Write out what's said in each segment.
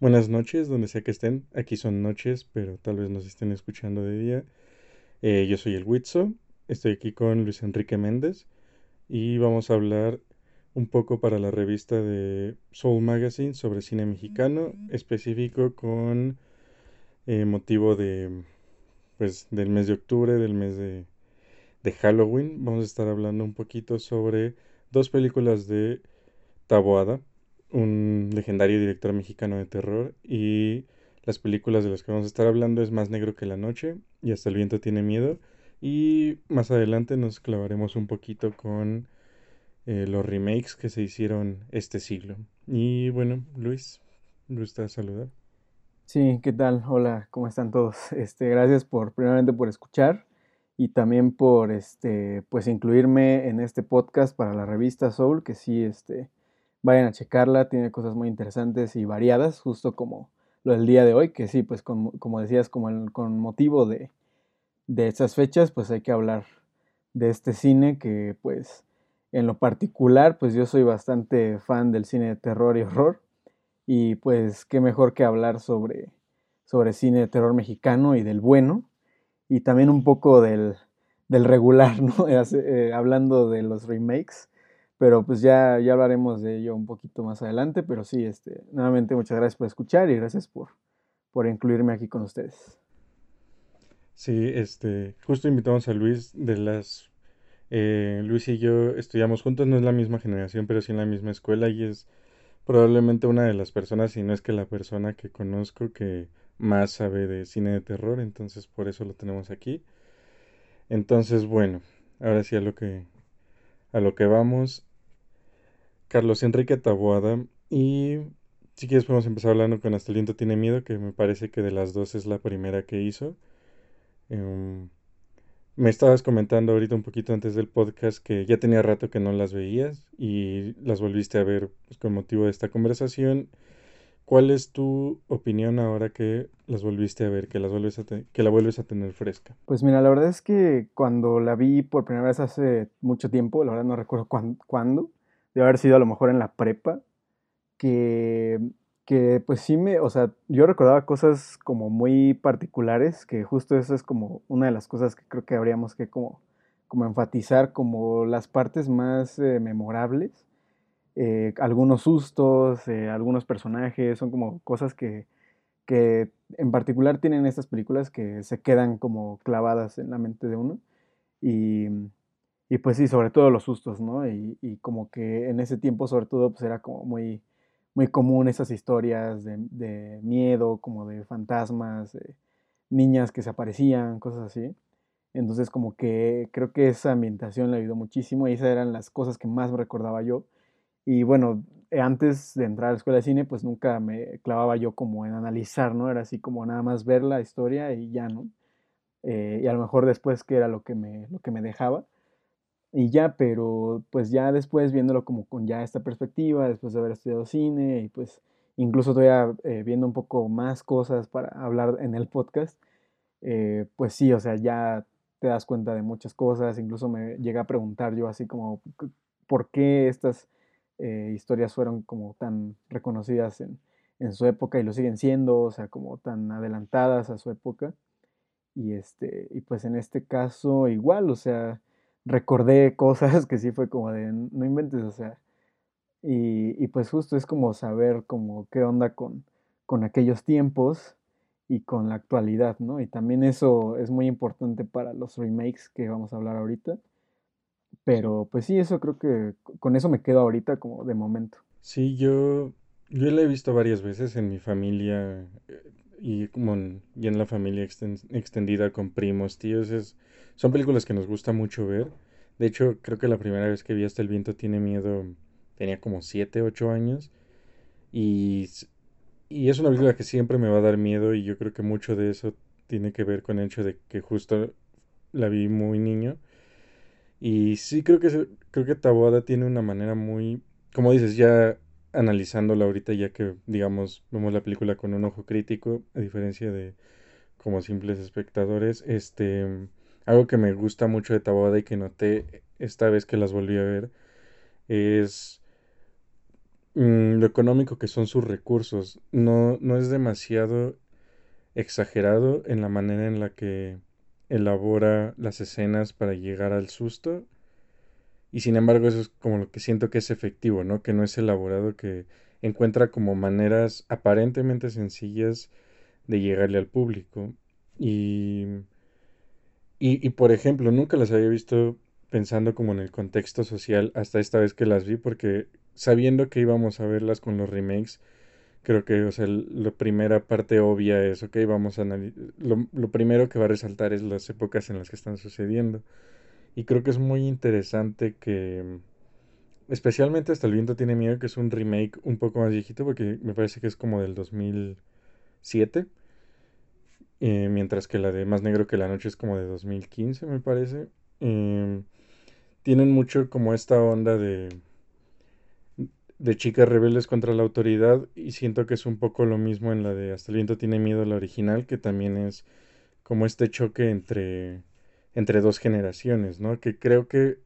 Buenas noches, donde sea que estén. Aquí son noches, pero tal vez nos estén escuchando de día. Eh, yo soy el Witzo, estoy aquí con Luis Enrique Méndez y vamos a hablar un poco para la revista de Soul Magazine sobre cine mexicano, específico con eh, motivo de pues del mes de octubre, del mes de, de Halloween. Vamos a estar hablando un poquito sobre dos películas de Taboada, un legendario director mexicano de terror y las películas de las que vamos a estar hablando es Más negro que la noche y Hasta el viento tiene miedo y más adelante nos clavaremos un poquito con eh, los remakes que se hicieron este siglo. Y bueno, Luis, gusta saludar. Sí, ¿qué tal? Hola, ¿cómo están todos? Este, gracias por primeramente por escuchar y también por este pues incluirme en este podcast para la revista Soul, que sí este vayan a checarla, tiene cosas muy interesantes y variadas, justo como lo del día de hoy, que sí, pues como decías, como con motivo de, de estas fechas, pues hay que hablar de este cine que pues en lo particular, pues yo soy bastante fan del cine de terror y horror y pues qué mejor que hablar sobre, sobre cine de terror mexicano y del bueno y también un poco del, del regular, ¿no? Eh, hablando de los remakes pero pues ya, ya hablaremos de ello un poquito más adelante, pero sí, este, nuevamente muchas gracias por escuchar y gracias por, por incluirme aquí con ustedes. Sí, este, justo invitamos a Luis de las... Eh, Luis y yo estudiamos juntos, no es la misma generación, pero sí en la misma escuela y es probablemente una de las personas, si no es que la persona que conozco que más sabe de cine de terror, entonces por eso lo tenemos aquí. Entonces, bueno, ahora sí a lo que a lo que vamos. Carlos Enrique Taboada. Y si quieres podemos empezar hablando con Hasta tiene miedo, que me parece que de las dos es la primera que hizo. Em, me estabas comentando ahorita un poquito antes del podcast que ya tenía rato que no las veías y las volviste a ver pues, con motivo de esta conversación. ¿Cuál es tu opinión ahora que las volviste a ver, que, las vuelves a que la vuelves a tener fresca? Pues mira, la verdad es que cuando la vi por primera vez hace mucho tiempo, la verdad no recuerdo cuándo, de haber sido a lo mejor en la prepa, que, que pues sí me, o sea, yo recordaba cosas como muy particulares, que justo eso es como una de las cosas que creo que habríamos que como, como enfatizar, como las partes más eh, memorables, eh, algunos sustos, eh, algunos personajes, son como cosas que, que en particular tienen estas películas que se quedan como clavadas en la mente de uno. Y, y pues sí, sobre todo los sustos, ¿no? Y, y, como que en ese tiempo, sobre todo, pues era como muy, muy común esas historias de, de miedo, como de fantasmas, niñas que se aparecían, cosas así. Entonces como que creo que esa ambientación le ayudó muchísimo y esas eran las cosas que más recordaba yo. Y bueno, antes de entrar a la escuela de cine, pues nunca me clavaba yo como en analizar, ¿no? Era así como nada más ver la historia y ya, ¿no? Eh, y a lo mejor después que era lo que me, lo que me dejaba y ya, pero pues ya después viéndolo como con ya esta perspectiva, después de haber estudiado cine y pues incluso todavía eh, viendo un poco más cosas para hablar en el podcast, eh, pues sí, o sea, ya te das cuenta de muchas cosas, incluso me llega a preguntar yo así como, ¿por qué estas eh, historias fueron como tan reconocidas en, en su época y lo siguen siendo, o sea, como tan adelantadas a su época? Y, este, y pues en este caso igual, o sea, recordé cosas que sí fue como de, no inventes, o sea, y, y pues justo es como saber como qué onda con, con aquellos tiempos y con la actualidad, ¿no? Y también eso es muy importante para los remakes que vamos a hablar ahorita. Pero pues sí, eso creo que con eso me quedo ahorita como de momento. Sí, yo, yo la he visto varias veces en mi familia eh, y como en, y en la familia extendida con primos, tíos. Es, son películas que nos gusta mucho ver. De hecho, creo que la primera vez que vi Hasta el viento tiene miedo tenía como 7, 8 años. Y, y es una película que siempre me va a dar miedo y yo creo que mucho de eso tiene que ver con el hecho de que justo la vi muy niño. Y sí creo que creo que Taboada tiene una manera muy, como dices, ya analizándola ahorita ya que digamos vemos la película con un ojo crítico, a diferencia de como simples espectadores, este algo que me gusta mucho de Taboada y que noté esta vez que las volví a ver es mm, lo económico que son sus recursos. No, no es demasiado exagerado en la manera en la que elabora las escenas para llegar al susto. Y sin embargo eso es como lo que siento que es efectivo, ¿no? Que no es elaborado, que encuentra como maneras aparentemente sencillas de llegarle al público. Y, y, y por ejemplo, nunca las había visto pensando como en el contexto social hasta esta vez que las vi, porque sabiendo que íbamos a verlas con los remakes, creo que, o sea, la primera parte obvia es, ok, vamos a lo, lo primero que va a resaltar es las épocas en las que están sucediendo. Y creo que es muy interesante que, especialmente hasta el viento tiene miedo, que es un remake un poco más viejito, porque me parece que es como del 2007. eh, mientras que la de Más Negro que la Noche es como de 2015, me parece. Em, tienen mucho como esta onda de, de chicas rebeldes contra la autoridad y siento que es un poco lo mismo en la de Hasta el viento tiene miedo, la original, que también es como este choque entre, entre dos generaciones, ¿no? Que creo que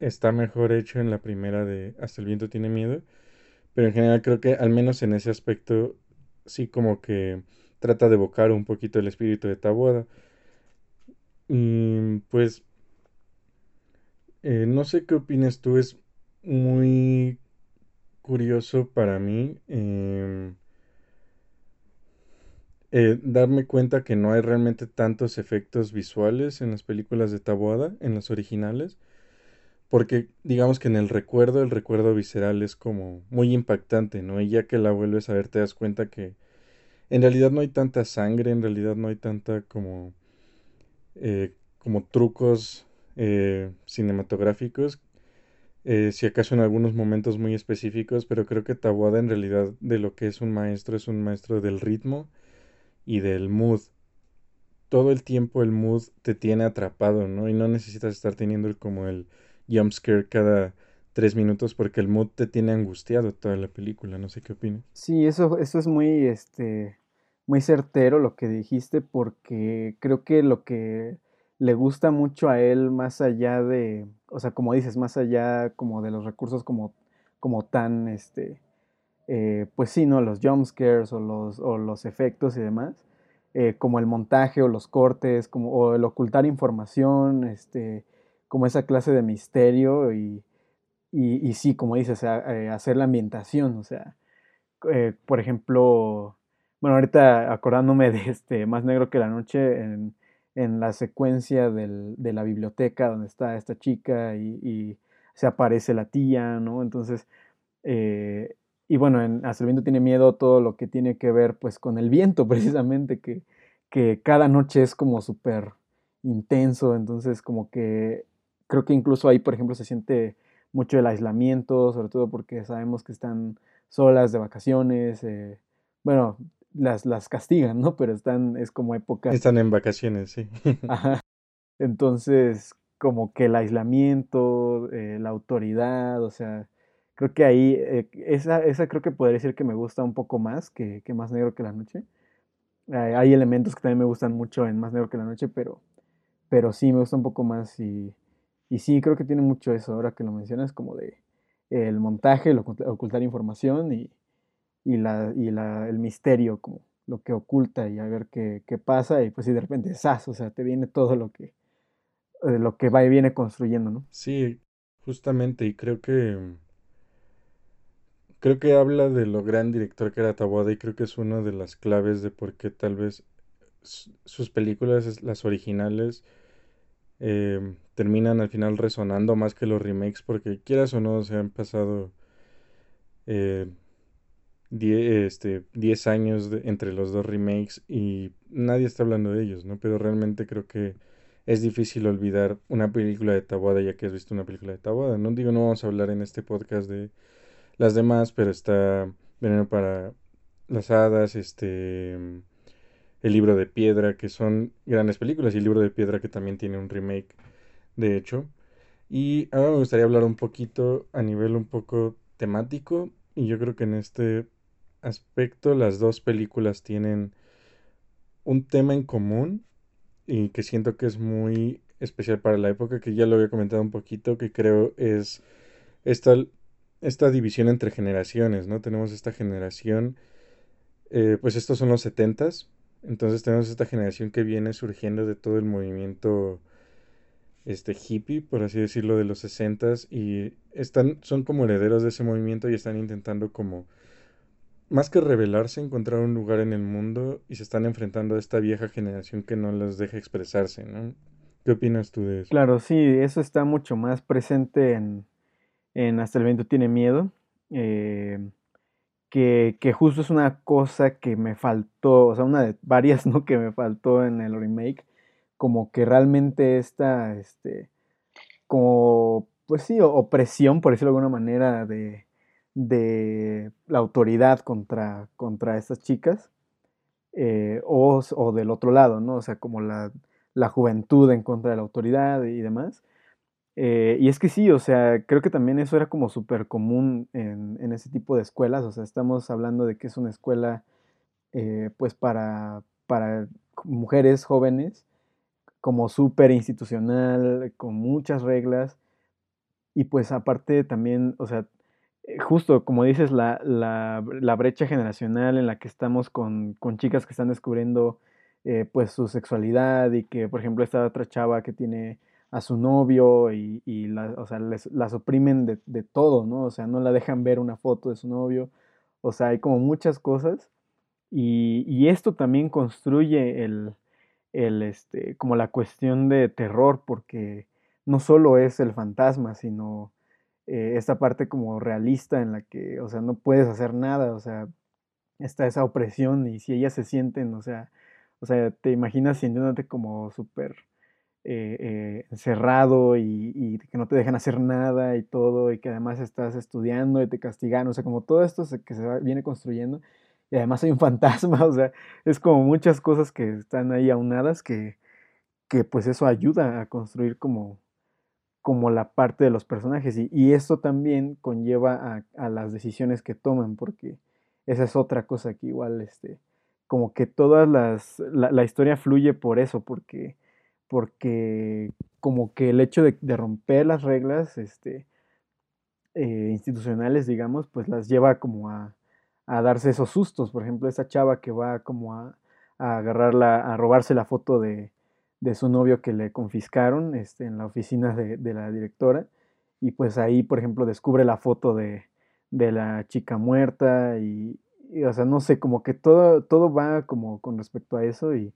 está mejor hecho en la primera de Hasta el viento tiene miedo, pero en general creo que al menos en ese aspecto sí como que trata de evocar un poquito el espíritu de Taboada. Y pues eh, no sé qué opinas tú, es muy curioso para mí em, eh, darme cuenta que no hay realmente tantos efectos visuales en las películas de Taboada, en las originales, porque digamos que en el recuerdo, el recuerdo visceral es como muy impactante, ¿no? Y ya que la vuelves a ver te das cuenta que en realidad no hay tanta sangre, en realidad no hay tanta como, eh, como trucos eh, cinematográficos eh, si acaso en algunos momentos muy específicos, pero creo que Taboada en realidad de lo que es un maestro es un maestro del ritmo y del mood. Todo el tiempo el mood te tiene atrapado, ¿no? Y no necesitas estar teniendo como el jump scare cada tres minutos porque el mood te tiene angustiado toda la película. No sé qué opinas. Sí, eso, eso es muy, este, muy certero lo que dijiste, porque creo que lo que le gusta mucho a él, más allá de, o sea, como dices, más allá como de los recursos como, como tan, este, eh, pues sí, ¿no? Los jump scares o los, o los efectos y demás, eh, como el montaje o los cortes, como, o el ocultar información, este, como esa clase de misterio y, y, sí, como dices, eh, hacer la ambientación, o sea por ejemplo, bueno, ahorita acordándome de este Más negro que la noche, en, en la secuencia del- de la biblioteca donde está esta chica y, se aparece la tía, ¿no? Entonces, y bueno, en Hasta el viento tiene miedo todo lo que tiene que ver pues con el viento precisamente, que, que cada noche es como súper intenso, entonces como que creo que incluso ahí, por ejemplo, se siente mucho el aislamiento, sobre todo porque sabemos que están solas de vacaciones, eh, bueno, las, las castigan, ¿no? Pero están, es como época, Están en vacaciones, sí. ajá, entonces como que el aislamiento, eh, la autoridad, o sea, creo que ahí, eh, esa, esa creo que podría decir que me gusta un poco más que, que Más Negro que la Noche. Hay elementos que también me gustan mucho en Más Negro que la Noche, pero, pero sí me gusta un poco más y, y sí, creo que tiene mucho eso, ahora que lo mencionas, como de el montaje, el oculta- ocultar información y, y, la, y la, el misterio, como lo que oculta y a ver qué, qué pasa y pues si de repente, ¡zas! O sea, te viene todo lo que, eh, lo que va y viene construyendo, ¿no? Sí, justamente, y creo que creo que habla de lo gran director que era Taboada y creo que es una de las claves de por qué tal vez sus películas, las originales, eh, terminan al final resonando más que los remakes, porque quieras o no, se han pasado eh, die- este, 10 años de- entre los dos remakes y nadie está hablando de ellos, ¿no? Pero realmente creo que es difícil olvidar una película de Taboada ya que has visto una película de Taboada. No digo, no vamos a hablar en este podcast de las demás, pero está Veneno para las Hadas, este, El Libro de Piedra, que son grandes películas, y El Libro de Piedra que también tiene un remake, de hecho. Y ahora me gustaría hablar un poquito a nivel un poco temático, y yo creo que en este aspecto las dos películas tienen un tema en común y que siento que es muy especial para la época, que ya lo había comentado un poquito, que creo es esta esta división entre generaciones, ¿no? Tenemos esta generación, eh, pues estos son los setentas, entonces tenemos esta generación que viene surgiendo de todo el movimiento este hippie, por así decirlo, de los sesentas y están, son como herederos de ese movimiento y están intentando como más que rebelarse, encontrar un lugar en el mundo y se están enfrentando a esta vieja generación que no los deja expresarse, ¿no? ¿Qué opinas tú de eso? Claro, sí, eso está mucho más presente en, en Hasta el viento tiene miedo, eh, que, justo es una cosa que me faltó, o sea, una de varias, ¿no? Que me faltó en el remake, como que realmente esta, este, como, pues sí, opresión, por decirlo de alguna manera, de, de la autoridad contra, contra estas chicas, eh, o, o del otro lado, ¿no? O sea, como la, la juventud en contra de la autoridad y demás. Eh, y es que sí, o sea, creo que también eso era como súper común en, en ese tipo de escuelas, o sea, estamos hablando de que es una escuela eh, pues para, para mujeres jóvenes, como súper institucional, con muchas reglas, y pues aparte también, o sea, eh, justo como dices, la, la, la brecha generacional en la que estamos con, con chicas que están descubriendo pues su sexualidad y que, por ejemplo, esta otra chava que tiene a su novio y, y la, o sea, les, las oprimen de, de todo, ¿no? O sea, no la dejan ver una foto de su novio, o sea, hay como muchas cosas y, y esto también construye el, el, este, como la cuestión de terror, porque no solo es el fantasma, sino eh, esta parte como realista en la que, o sea, no puedes hacer nada, o sea, está esa opresión y si ellas se sienten, o sea, o sea, te imaginas sintiéndote como súper eh, eh, encerrado y, que no te dejan hacer nada y todo, y que además estás estudiando y te castigan, o sea, como todo esto que se viene construyendo, y además hay un fantasma, o sea, es como muchas cosas que están ahí aunadas que, que pues eso ayuda a construir como, como la parte de los personajes, y, y esto también conlleva a, las decisiones que toman, porque esa es otra cosa que igual, este, como que todas las, la, la historia fluye por eso, porque porque como que el hecho de, romper las reglas este, eh, institucionales, digamos, pues las lleva como a, darse esos sustos. Por ejemplo, esa chava que va como a, a agarrarla, a robarse la foto de, su novio que le confiscaron este, en la oficina de, de la directora. Y pues ahí, por ejemplo, descubre la foto de, de la chica muerta y, y, o sea, no sé, como que todo, todo va como con respecto a eso y,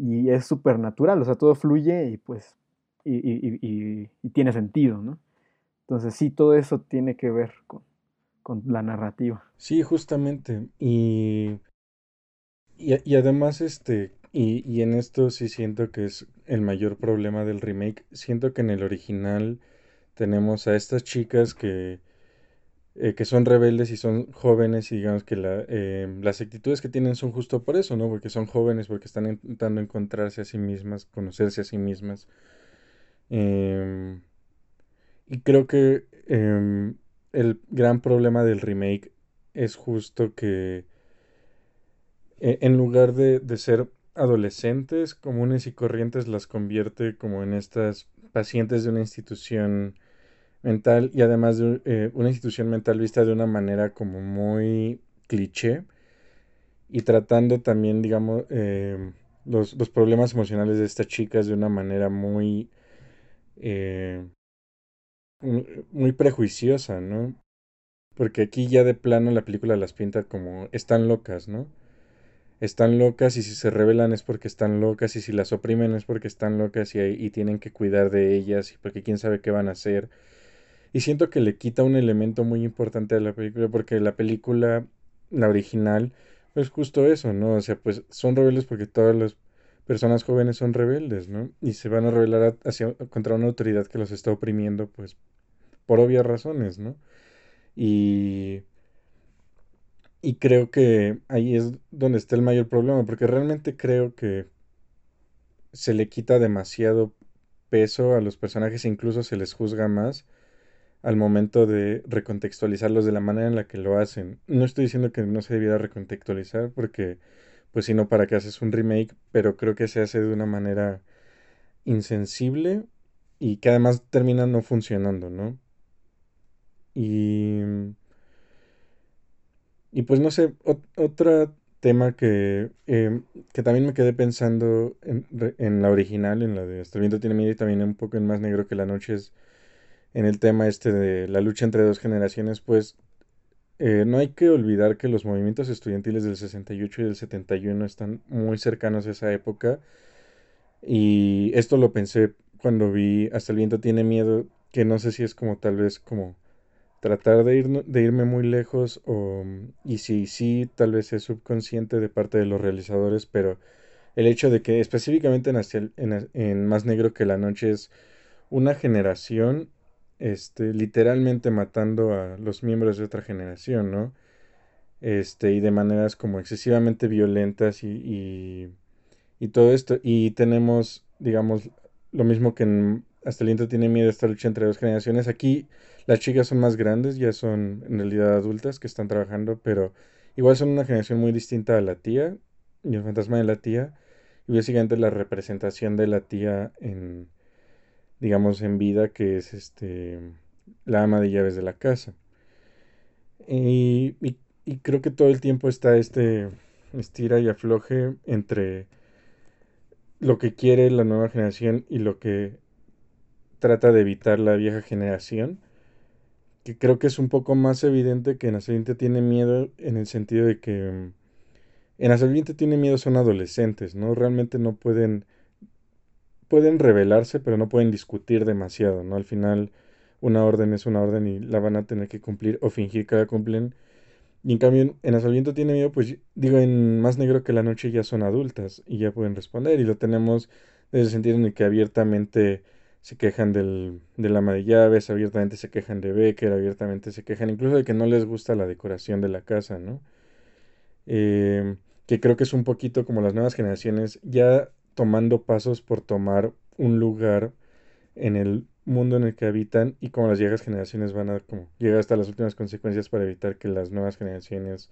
y es súper natural, o sea, todo fluye y pues, y, y- tiene sentido, ¿no? Entonces sí, todo eso tiene que ver con, con la narrativa. Sí, justamente. Y, y, además, este, y en esto sí siento que es el mayor problema del remake. Siento que en el original tenemos a estas chicas que, eh, que son rebeldes y son jóvenes y digamos que la, eh, las actitudes que tienen son justo por eso, ¿no? Porque son jóvenes, porque están intentando encontrarse a sí mismas, conocerse a sí mismas. Em, y creo que em, el gran problema del remake es justo que eh, en lugar de, de ser adolescentes comunes y corrientes, las convierte como en estas pacientes de una institución mental y además de eh, una institución mental vista de una manera como muy cliché y tratando también, digamos, eh, los, los problemas emocionales de estas chicas de una manera muy, eh, muy prejuiciosa, ¿no? Porque aquí ya de plano la película las pinta como están locas, ¿no? Están locas y si se rebelan es porque están locas y si las oprimen es porque están locas y, y tienen que cuidar de ellas y porque quién sabe qué van a hacer. Y siento que le quita un elemento muy importante a la película porque la película, la original, pues justo eso, ¿no? O sea, pues son rebeldes porque todas las personas jóvenes son rebeldes, ¿no? Y se van a rebelar hacia, contra una autoridad que los está oprimiendo, pues por obvias razones, ¿no? Y Y creo que ahí es donde está el mayor problema, porque realmente creo que se le quita demasiado peso a los personajes, incluso se les juzga más al momento de recontextualizarlos de la manera en la que lo hacen. No estoy diciendo que no se debiera recontextualizar, porque pues si no, ¿para qué haces un remake? Pero creo que se hace de una manera insensible y que además termina no funcionando, ¿no? Y, y pues no sé, otro tema que, em, que también me quedé pensando en, en, la original, en la de Hasta tiene miedo y también un poco en Más negro que la noche es en el tema este de la lucha entre dos generaciones, pues eh, no hay que olvidar que los movimientos estudiantiles del 68 y del 71 están muy cercanos a esa época. Y esto lo pensé cuando vi Hasta el viento tiene miedo, que no sé si es como tal vez como tratar de, ir, de irme muy lejos o, y si sí, tal vez es subconsciente de parte de los realizadores, pero el hecho de que específicamente en, Más Negro que la Noche es una generación este, literalmente matando a los miembros de otra generación, ¿no? Este, y de maneras como excesivamente violentas y, y, todo esto. Y tenemos, digamos, lo mismo que en Hasta el viento tiene miedo esta lucha entre dos generaciones. Aquí las chicas son más grandes, ya son en realidad adultas que están trabajando, pero igual son una generación muy distinta a la tía y el fantasma de la tía. Y básicamente la representación de la tía en digamos, en vida, que es este, la ama de llaves de la casa. Y, y, creo que todo el tiempo está este estira y afloje entre lo que quiere la nueva generación y lo que trata de evitar la vieja generación. Que creo que es un poco más evidente que en Ascendiente tiene miedo en el sentido de que en Ascendiente tiene miedo son adolescentes, ¿no? Realmente no pueden pueden rebelarse, pero no pueden discutir demasiado, ¿no? Al final, una orden es una orden y la van a tener que cumplir o fingir que la cumplen. Y en cambio, en Asalviento tiene miedo, pues digo, en Más Negro que la Noche ya son adultas y ya pueden responder. Y lo tenemos desde el sentido en el que abiertamente se quejan del, ama de llaves, abiertamente se quejan de Becker, abiertamente se quejan incluso de que no les gusta la decoración de la casa, ¿no? Eh, que creo que es un poquito como las nuevas generaciones ya tomando pasos por tomar un lugar en el mundo en el que habitan y como las viejas generaciones van a como llegar hasta las últimas consecuencias para evitar que las nuevas generaciones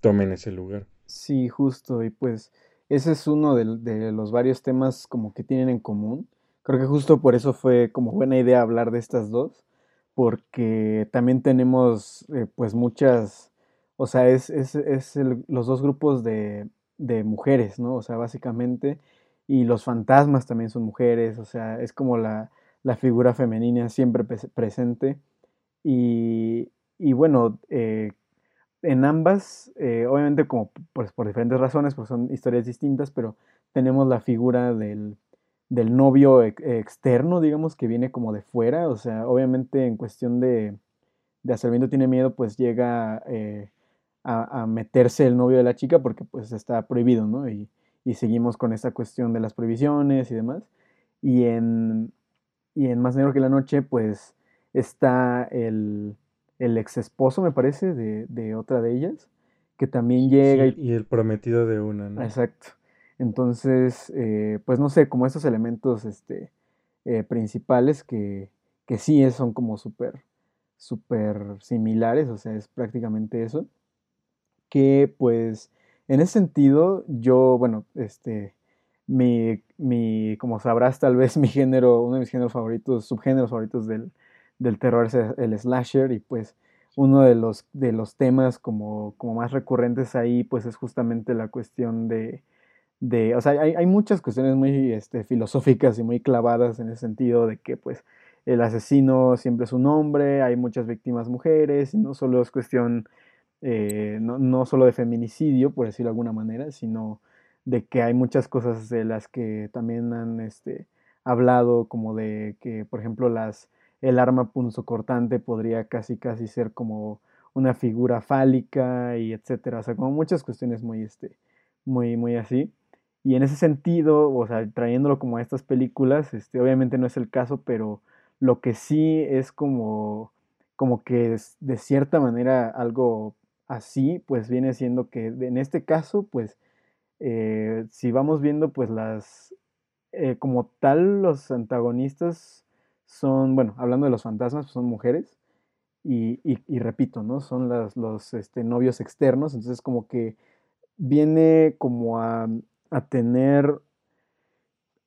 tomen ese lugar. Sí, justo, y pues ese es uno de, los varios temas como que tienen en común. Creo que justo por eso fue como buena idea hablar de estas dos, porque también tenemos eh, pues muchas, o sea, es, es, es los dos grupos de, de mujeres, ¿no? O sea, básicamente y los fantasmas también son mujeres, o sea, es como la, figura femenina siempre presente. Y, bueno, eh, en ambas, eh, obviamente como pues, por diferentes razones, pues son historias distintas, pero tenemos la figura del, novio externo, digamos, que viene como de fuera, o sea, obviamente en cuestión de, de Acerviento tiene miedo, pues llega eh, a, a, meterse el novio de la chica porque pues está prohibido, ¿no? Y, y seguimos con esta cuestión de las prohibiciones y demás. Y en, y en Más Negro que la Noche, pues está el, el ex esposo, me parece, de, de, otra de ellas, que también llega. y, el prometido de una, ¿no? Exacto. Entonces, eh, pues no sé, como estos elementos este, eh, principales que, que sí son como súper, súper similares, o sea, es prácticamente eso, que pues en ese sentido, yo, bueno, este, mi, mi, como sabrás, tal vez mi género, uno de mis géneros favoritos, subgéneros favoritos del, terror es el slasher y pues uno de los, de los temas como, como más recurrentes ahí pues es justamente la cuestión de, de o sea, hay, hay, muchas cuestiones muy este, filosóficas y muy clavadas en ese sentido de que pues el asesino siempre es un hombre, hay muchas víctimas mujeres y no solo es cuestión eh, no, no, solo de feminicidio, por decirlo de alguna manera, sino de que hay muchas cosas de las que también han este, hablado, como de que, por ejemplo, las, el arma punzocortante podría casi casi ser como una figura fálica y etcétera, o sea, como muchas cuestiones muy, este, muy, muy así. Y en ese sentido, o sea, trayéndolo como a estas películas, este, obviamente no es el caso, pero lo que sí es como, como que es de cierta manera algo así, pues viene siendo que en este caso, pues, eh, si vamos viendo, pues las, eh, como tal, los antagonistas son, bueno, hablando de los fantasmas, pues, son mujeres, y, y, repito, ¿no? Son las, los este, novios externos, entonces como que viene como a, a tener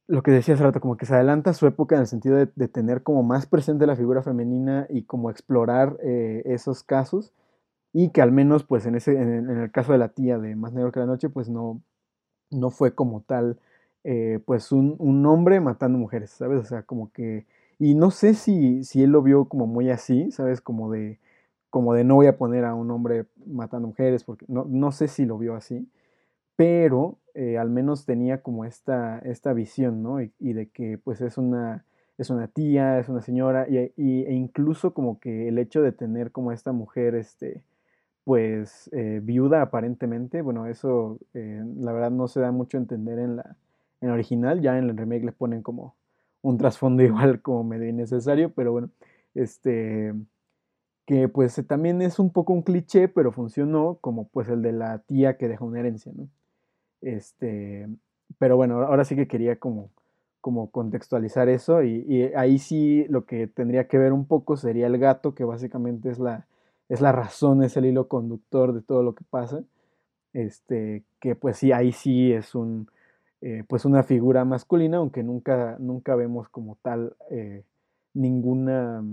lo que decía hace rato, como que se adelanta su época en el sentido de, de tener como más presente la figura femenina y como explorar eh, esos casos y que al menos pues en, ese, en, el caso de la tía de Más Negro que la Noche pues no, no fue como tal eh, pues un, un, hombre matando mujeres, ¿sabes? O sea, como que... Y no sé si, si él lo vio como muy así, ¿sabes? Como de, como de no voy a poner a un hombre matando mujeres, porque no, no sé si lo vio así, pero eh, al menos tenía como esta, esta visión, ¿no? Y, y, de que pues es una, es una tía, es una señora, y, y, e incluso como que el hecho de tener como esta mujer, este, pues eh, viuda aparentemente, bueno, eso eh, la verdad no se da mucho a entender en la, en original, ya en el remake les ponen como un trasfondo igual como medio innecesario, pero bueno, este que pues también es un poco un cliché, pero funcionó como pues el de la tía que deja una herencia, ¿no? Este, pero bueno, ahora sí que quería como, como contextualizar eso y, y, ahí sí lo que tendría que ver un poco sería el gato, que básicamente es la, es la razón, es el hilo conductor de todo lo que pasa. Este, que pues sí, ahí sí es un, eh, pues una figura masculina, aunque nunca, nunca vemos como tal eh, ninguna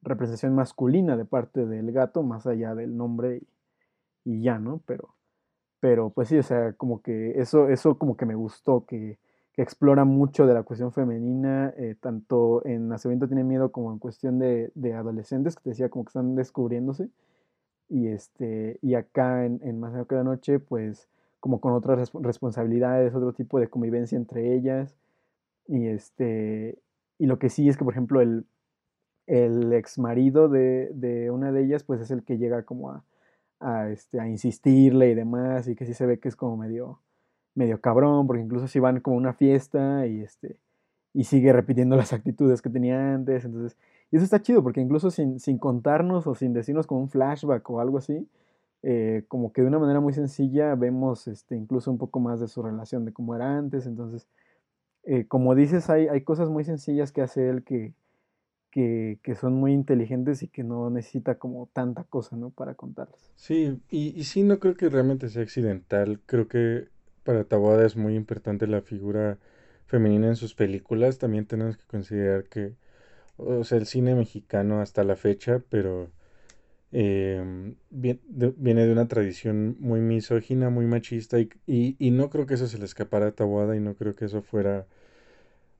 representación masculina de parte del gato, más allá del nombre y, y ya, ¿no? Pero, pero pues sí, o sea, como que eso, eso como que me gustó, que explora mucho de la cuestión femenina, eh, tanto en Nacimiento tiene miedo como en cuestión de, adolescentes, que te decía como que están descubriéndose. Y, este, y acá en, en Más que la Noche, pues como con otras responsabilidades, otro tipo de convivencia entre ellas. Y, este, y lo que sí es que, por ejemplo, el, el ex marido de, de una de ellas, pues es el que llega como a, a, este, a insistirle y demás, y que sí se ve que es como medio, medio cabrón, porque incluso si van como a una fiesta y, este, y sigue repitiendo las actitudes que tenía antes, entonces, y eso está chido, porque incluso sin, sin contarnos o sin decirnos como un flashback o algo así, eh, como que de una manera muy sencilla vemos este, incluso un poco más de su relación, de cómo era antes, entonces, eh, como dices, hay, hay cosas muy sencillas que hace él que, que, que, son muy inteligentes y que no necesita como tanta cosa, ¿no? Para contarlas. Sí, y, y sí, no creo que realmente sea accidental. Creo que para Taboada es muy importante la figura femenina en sus películas. También tenemos que considerar que, o sea, el cine mexicano hasta la fecha, pero eh, viene, de, una tradición muy misógina, muy machista, y, no creo que eso se le escapara a Taboada y no creo que eso fuera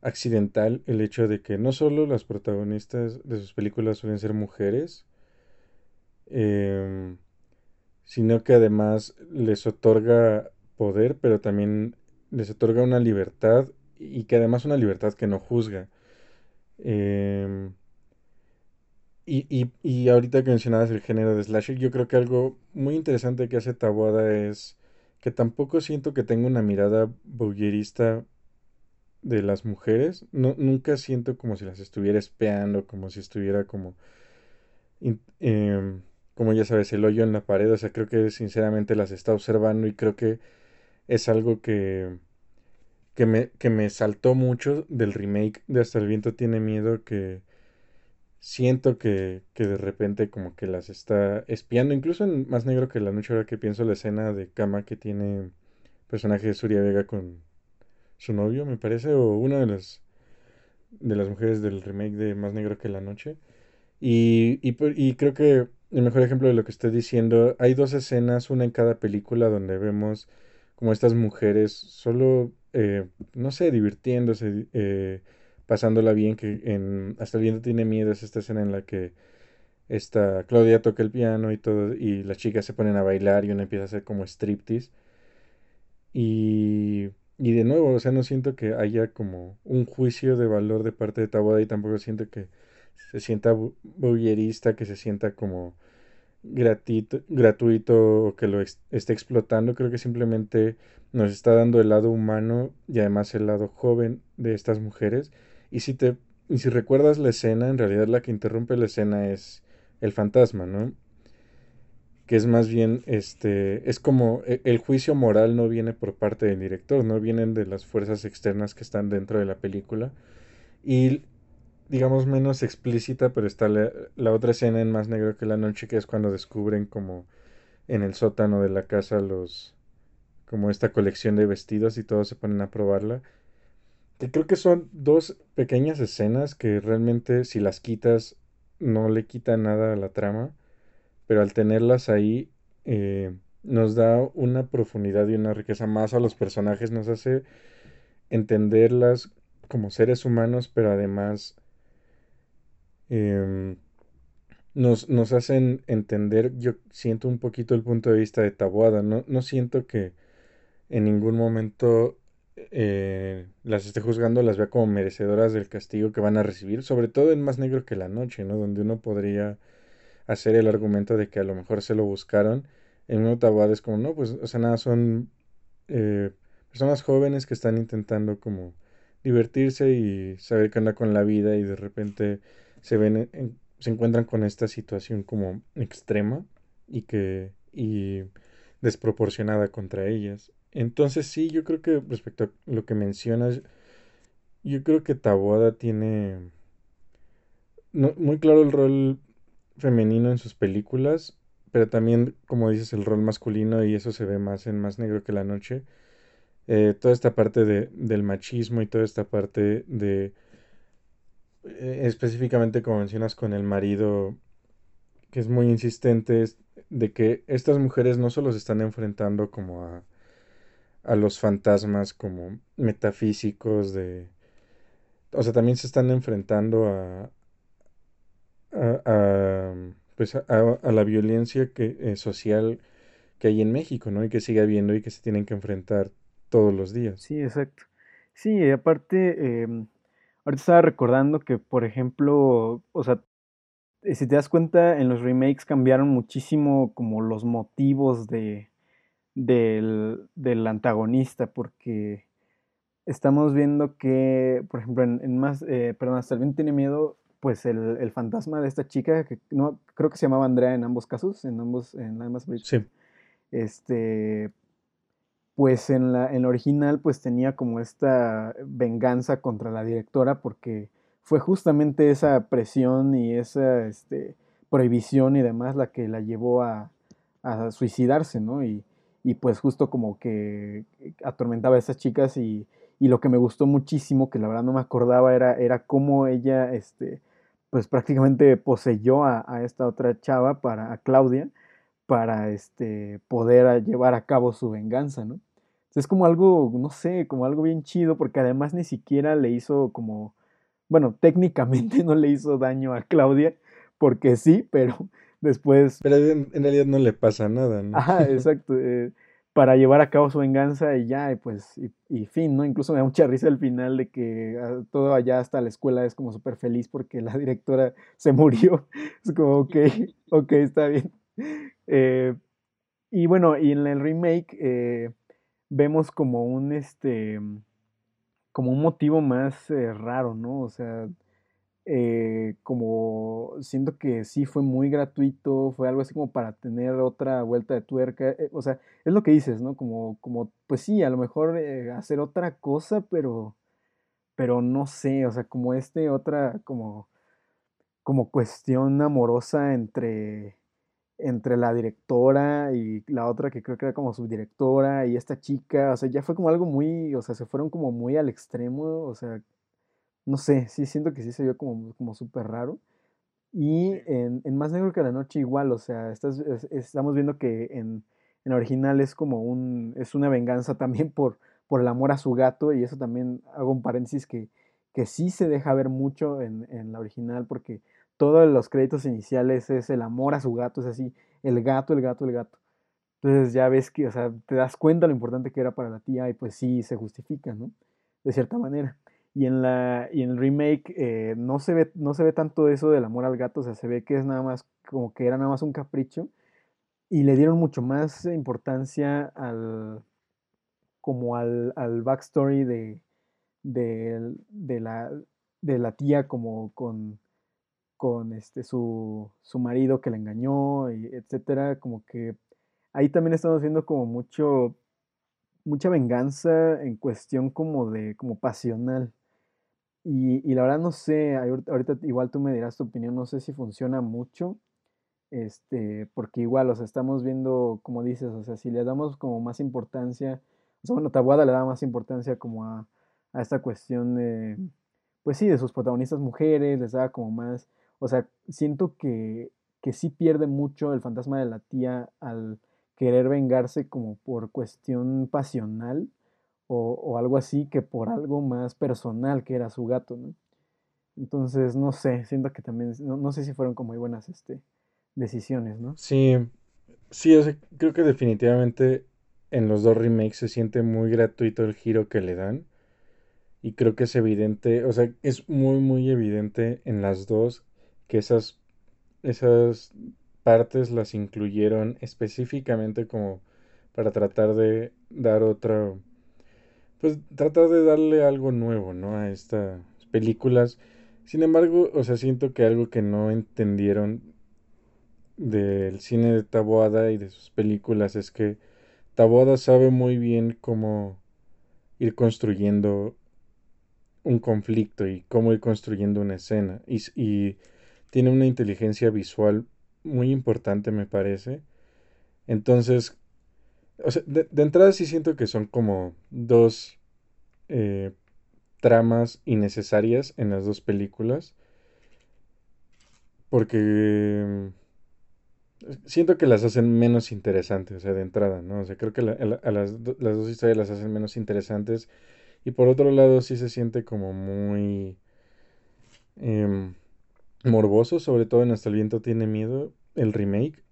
accidental el hecho de que no solo las protagonistas de sus películas suelen ser mujeres, eh, sino que además les otorga poder, pero también les otorga una libertad y que además una libertad que no juzga. Eh, y, y, y, ahorita que mencionabas el género de slasher, yo creo que algo muy interesante que hace Taboada es que tampoco siento que tenga una mirada voyerista de las mujeres. No, nunca siento como si las estuviera espiando, como si estuviera como, eh, como ya sabes, el hoyo en la pared. O sea, creo que sinceramente las está observando y creo que es algo que, que, me, que me saltó mucho del remake de Hasta el viento tiene miedo que siento que, que de repente como que las está espiando. Incluso en Más Negro que la Noche, ahora que pienso la escena de cama que tiene el personaje de Surya Vega con su novio, me parece, o una de las de las mujeres del remake de Más Negro que la Noche. Y, y, y, creo que el mejor ejemplo de lo que estoy diciendo, hay dos escenas, una en cada película, donde vemos como estas mujeres solo, eh, no sé, divirtiéndose, eh, pasándola bien, que en Hasta el viento tiene miedo, es esta escena en la que esta Claudia toca el piano y todo, y las chicas se ponen a bailar y una empieza a hacer como striptease. Y y de nuevo, o sea, no siento que haya como un juicio de valor de parte de Taboada y tampoco siento que se sienta bullerista, que se sienta como gratuito o que lo ex esté explotando. Creo que simplemente nos está dando el lado humano y además el lado joven de estas mujeres. Y si te y si recuerdas la escena, en realidad la que interrumpe la escena es el fantasma, ¿no? que es más bien, este, es como e, el juicio moral no viene por parte del director, no vienen de las fuerzas externas que están dentro de la película. Y digamos menos explícita, pero está la, la, otra escena en Más Negro que la Noche, que es cuando descubren como en el sótano de la casa los como esta colección de vestidos y todos se ponen a probarla. que creo que son dos pequeñas escenas que realmente si las quitas no le quita nada a la trama, pero al tenerlas ahí eh, nos da una profundidad y una riqueza más a los personajes, nos hace entenderlas como seres humanos, pero además em, nos, nos hacen entender, yo siento un poquito el punto de vista de Taboada, no, no siento que en ningún momento eh, las esté juzgando, las vea como merecedoras del castigo que van a recibir, sobre todo en Más Negro que la Noche, ¿no? Donde uno podría hacer el argumento de que a lo mejor se lo buscaron. En un Taboada es como, no, pues, o sea, nada, son eh, personas jóvenes que están intentando como divertirse y saber qué anda con la vida y de repente se ven se encuentran con esta situación como extrema y que y desproporcionada contra ellas. Entonces sí, yo creo que respecto a lo que mencionas, yo creo que Taboada tiene muy claro el rol femenino en sus películas, pero también, como dices, el rol masculino y eso se ve más en Más Negro que la Noche. Eh, toda esta parte de, del machismo y toda esta parte de, específicamente como mencionas con el marido, que es muy insistente, de que estas mujeres no solo se están enfrentando como a, a los fantasmas como metafísicos de... O sea, también se están enfrentando a, a, pues a, la violencia que, eh, social que hay en México, ¿no? Y que sigue habiendo y que se tienen que enfrentar todos los días. Sí, exacto. Sí, aparte, em, ahorita estaba recordando que, por ejemplo, o sea, eh, si te das cuenta, en los remakes cambiaron muchísimo como los motivos de, del, del antagonista, porque estamos viendo que, por ejemplo, en, más, eh, perdón, hasta el bien tiene miedo, pues el, el, fantasma de esta chica, que no, creo que se llamaba Andrea en ambos casos, en ambos, en ambas Sí. Este, pues en la, en la original pues tenía como esta venganza contra la directora porque fue justamente esa presión y esa este, prohibición y demás la que la llevó a, a suicidarse, ¿no? Y, y, pues justo como que atormentaba a esas chicas y, y, lo que me gustó muchísimo, que la verdad no me acordaba, era, era cómo ella, este, pues prácticamente poseyó a, a esta otra chava, para, a Claudia, para este, poder llevar a cabo su venganza, ¿no? Es como algo, no sé, como algo bien chido, porque además ni siquiera le hizo como, bueno, técnicamente no le hizo daño a Claudia, porque sí, pero después... Pero en, realidad no le pasa nada, ¿no? Ajá, exacto. Eh, para llevar a cabo su venganza y ya, y pues, y, fin, ¿no? Incluso me da mucha risa el final de que ah, todo allá hasta la escuela es como súper feliz porque la directora se murió. Es como, ok, ok, está bien. Eh, y bueno, y en el remake... Eh, vemos como un, este, como un motivo más eh, raro, ¿no? O sea, eh, como siento que sí fue muy gratuito, fue algo así como para tener otra vuelta de tuerca, eh, o sea, es lo que dices, ¿no? Como, como pues sí, a lo mejor hacer otra cosa, pero, pero no sé, o sea, como este otra, como, como cuestión amorosa entre entre la directora y la otra que creo que era como subdirectora y esta chica, o sea, ya fue como algo muy, o sea, se fueron como muy al extremo, o sea, no sé, sí siento que sí se vio como, como súper raro. Y en, en, Más Negro que la Noche igual, o sea, estamos viendo que en, en original es como un, es una venganza también por, por el amor a su gato y eso también hago un paréntesis que, que sí se deja ver mucho en, en la original porque todos los créditos iniciales es el amor a su gato, es así, el gato, el gato, el gato. Entonces ya ves que, o sea, te das cuenta lo importante que era para la tía y pues sí se justifica, ¿no? De cierta manera. Y en, la, y en el remake eh, no, se ve, no se ve tanto eso del amor al gato, o sea, se ve que es nada más como que era nada más un capricho y le dieron mucho más importancia al, como al, al backstory de, de, de, la, de la tía como con con este, su, su marido que la engañó, y etcétera, como que ahí también estamos viendo como mucho, mucha venganza en cuestión como de, como pasional. Y, y, la verdad no sé, ahorita igual tú me dirás tu opinión, no sé si funciona mucho, este, porque igual, o sea, estamos viendo, como dices, o sea, si le damos como más importancia, o sea, bueno, Tabuada le da más importancia como a, a esta cuestión de, pues sí, de sus protagonistas mujeres, les daba como más, o sea, siento que, que sí pierde mucho el fantasma de la tía al querer vengarse como por cuestión pasional o, algo así que por algo más personal que era su gato, ¿no? Entonces, no sé, siento que también, no, sé si fueron como muy buenas este, decisiones, ¿no? Sí, sí, o sea, creo que definitivamente en los dos remakes se siente muy gratuito el giro que le dan. Y creo que es evidente, o sea, es muy, muy evidente en las dos que esas, esas partes las incluyeron específicamente como para tratar de dar otra, pues tratar de darle algo nuevo, ¿no? A estas películas. Sin embargo, o sea, siento que algo que no entendieron del cine de Taboada y de sus películas es que Taboada sabe muy bien cómo ir construyendo un conflicto y cómo ir construyendo una escena. Y, tiene una inteligencia visual muy importante, me parece. Entonces, o sea, de, entrada sí siento que son como dos eh, tramas innecesarias en las dos películas. Porque siento que las hacen menos interesantes, o sea, de entrada, ¿no? O sea, creo que a las, las dos historias las hacen menos interesantes y por otro lado sí se siente como muy em, morboso, sobre todo en Hasta el viento tiene miedo, el remake.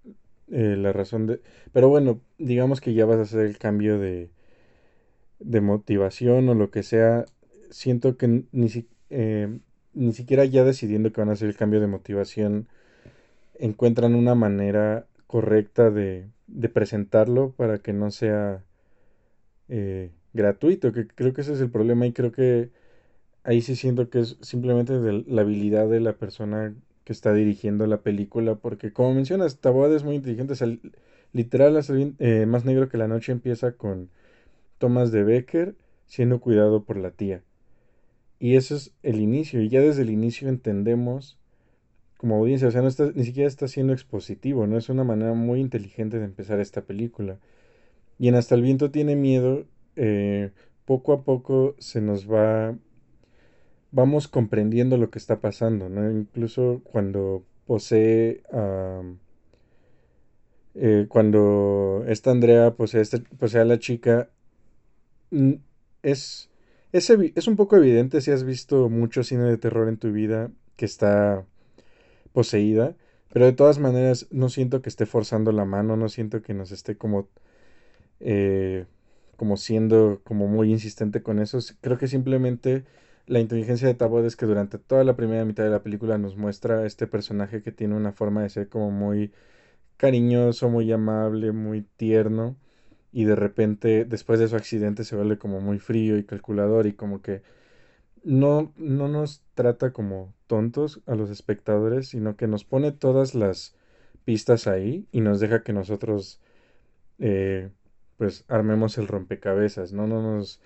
Eh, la razón de... Pero bueno, digamos que ya vas a hacer el cambio de, de motivación o lo que sea. Siento que ni, eh, ni siquiera ya decidiendo que van a hacer el cambio de motivación, encuentran una manera correcta de, de presentarlo para que no sea eh, gratuito, que creo que ese es el problema y creo que ahí sí siento que es simplemente la habilidad de la persona que está dirigiendo la película, porque como mencionas, Taboada es muy inteligente, literal, eh, Más Negro que la Noche empieza con Thomas de Becker siendo cuidado por la tía. Y eso es el inicio, y ya desde el inicio entendemos como audiencia, o sea, no está, ni siquiera está siendo expositivo, ¿no? Es una manera muy inteligente de empezar esta película. Y en Hasta el viento tiene miedo, eh, poco a poco se nos va, vamos comprendiendo lo que está pasando, ¿no? Incluso cuando posee eh, cuando esta Andrea posee, este, posee a la chica, es, es, es un poco evidente si has visto mucho cine de terror en tu vida que está poseída, pero de todas maneras no siento que esté forzando la mano, no siento que nos esté como eh, como siendo como muy insistente con eso. Creo que simplemente la inteligencia de Tabot es que durante toda la primera mitad de la película nos muestra este personaje que tiene una forma de ser como muy cariñoso, muy amable, muy tierno y de repente después de su accidente se vuelve como muy frío y calculador y como que no, no nos trata como tontos a los espectadores, sino que nos pone todas las pistas ahí y nos deja que nosotros eh, pues armemos el rompecabezas, no, no nos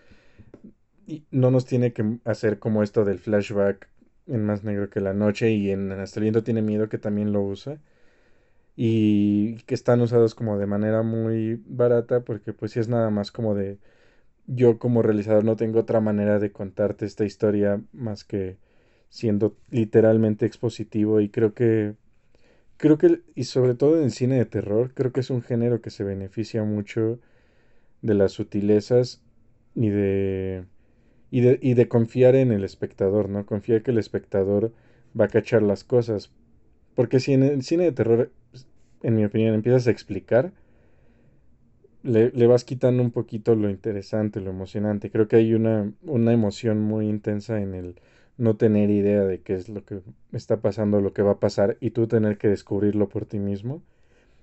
no nos tiene que hacer como esto del flashback en Más Negro que la Noche y en Hasta el Viento tiene miedo que también lo usa. Y que están usados como de manera muy barata porque pues si es nada más como de yo como realizador no tengo otra manera de contarte esta historia más que siendo literalmente expositivo. Y creo que creo que y sobre todo en el cine de terror creo que es un género que se beneficia mucho de las sutilezas y de, y de, y de confiar en el espectador, ¿no? Confiar que el espectador va a cachar las cosas. Porque si en el cine de terror, en mi opinión, empiezas a explicar, le, le, vas quitando un poquito lo interesante, lo emocionante. Creo que hay una, una emoción muy intensa en el no tener idea de qué es lo que está pasando, lo que va a pasar, y tú tener que descubrirlo por ti mismo.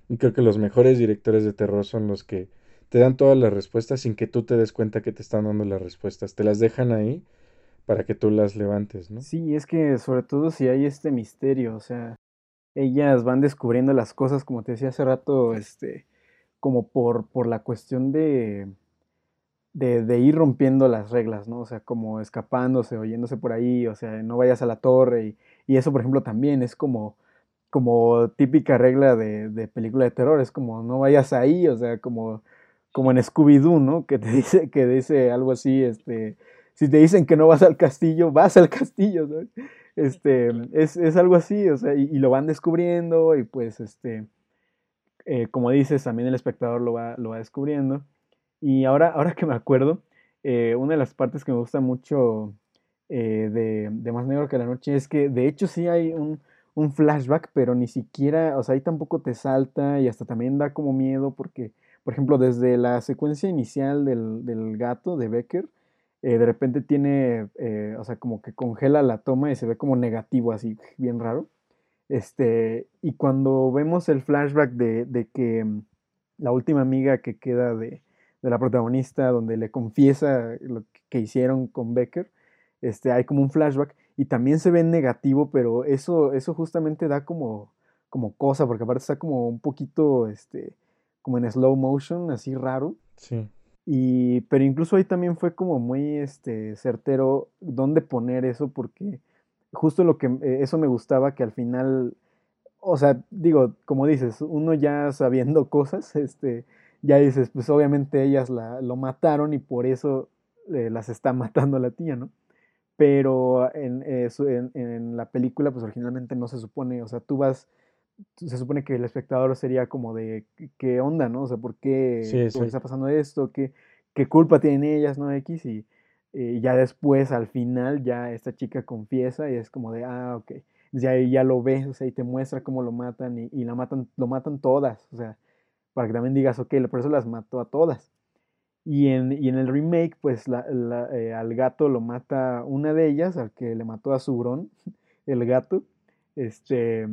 Y creo que los mejores directores de terror son los que te dan todas las respuestas sin que tú te des cuenta que te están dando las respuestas. Te las dejan ahí para que tú las levantes, ¿no? Sí, es que sobre todo si hay este misterio, o sea, ellas van descubriendo las cosas, como te decía hace rato, este, como por, por la cuestión de, de, de, ir rompiendo las reglas, ¿no? O sea, como escapándose o yéndose por ahí, o sea, no vayas a la torre y, y eso, por ejemplo, también es como, como típica regla de, de película de terror, es como no vayas ahí, o sea, como como en Scooby-Doo, ¿no? Que te dice, que dice algo así, este, si te dicen que no vas al castillo, vas al castillo, ¿sabes? Este, es, es algo así, o sea, y, lo van descubriendo y pues, este, eh, como dices, también el espectador lo va, lo va descubriendo. Y ahora, ahora que me acuerdo, eh, una de las partes que me gusta mucho eh, de, de, Más Negro que la Noche es que de hecho sí hay un, un, flashback, pero ni siquiera, o sea, ahí tampoco te salta y hasta también da como miedo porque, por ejemplo, desde la secuencia inicial del, del gato de Becker, eh, de repente tiene, eh, o sea, como que congela la toma y se ve como negativo así, bien raro. Este, y cuando vemos el flashback de, de que mm, la última amiga que queda de, de, la protagonista, donde le confiesa lo que hicieron con Becker, este, hay como un flashback y también se ve negativo, pero eso, eso justamente da como, como cosa, porque aparte está como un poquito, este, como en slow motion, así raro. Sí. Y, pero incluso ahí también fue como muy este, certero dónde poner eso, porque justo lo que eh, eso me gustaba que al final, o sea, digo, como dices, uno ya sabiendo cosas, este, ya dices, pues obviamente ellas la, lo mataron y por eso eh, las está matando la tía, ¿no? Pero en, eh, en, en, la película, pues originalmente no se supone, o sea, tú vas, se supone que el espectador sería como de, ¿qué onda, no? O sea, ¿por qué, sí, sí. está pasando esto? ¿Qué, ¿Qué culpa tienen ellas, no? X y y ya después, al final, ya esta chica confiesa y es como de, ah, ok. Ya, ya lo ves, o sea, y te muestra cómo lo matan y, y, la matan, lo matan todas, o sea, para que también digas, ok, por eso las mató a todas. Y en, y en el remake, pues la, la, eh, al gato lo mata una de ellas, al que le mató a Subrón, el gato. Este,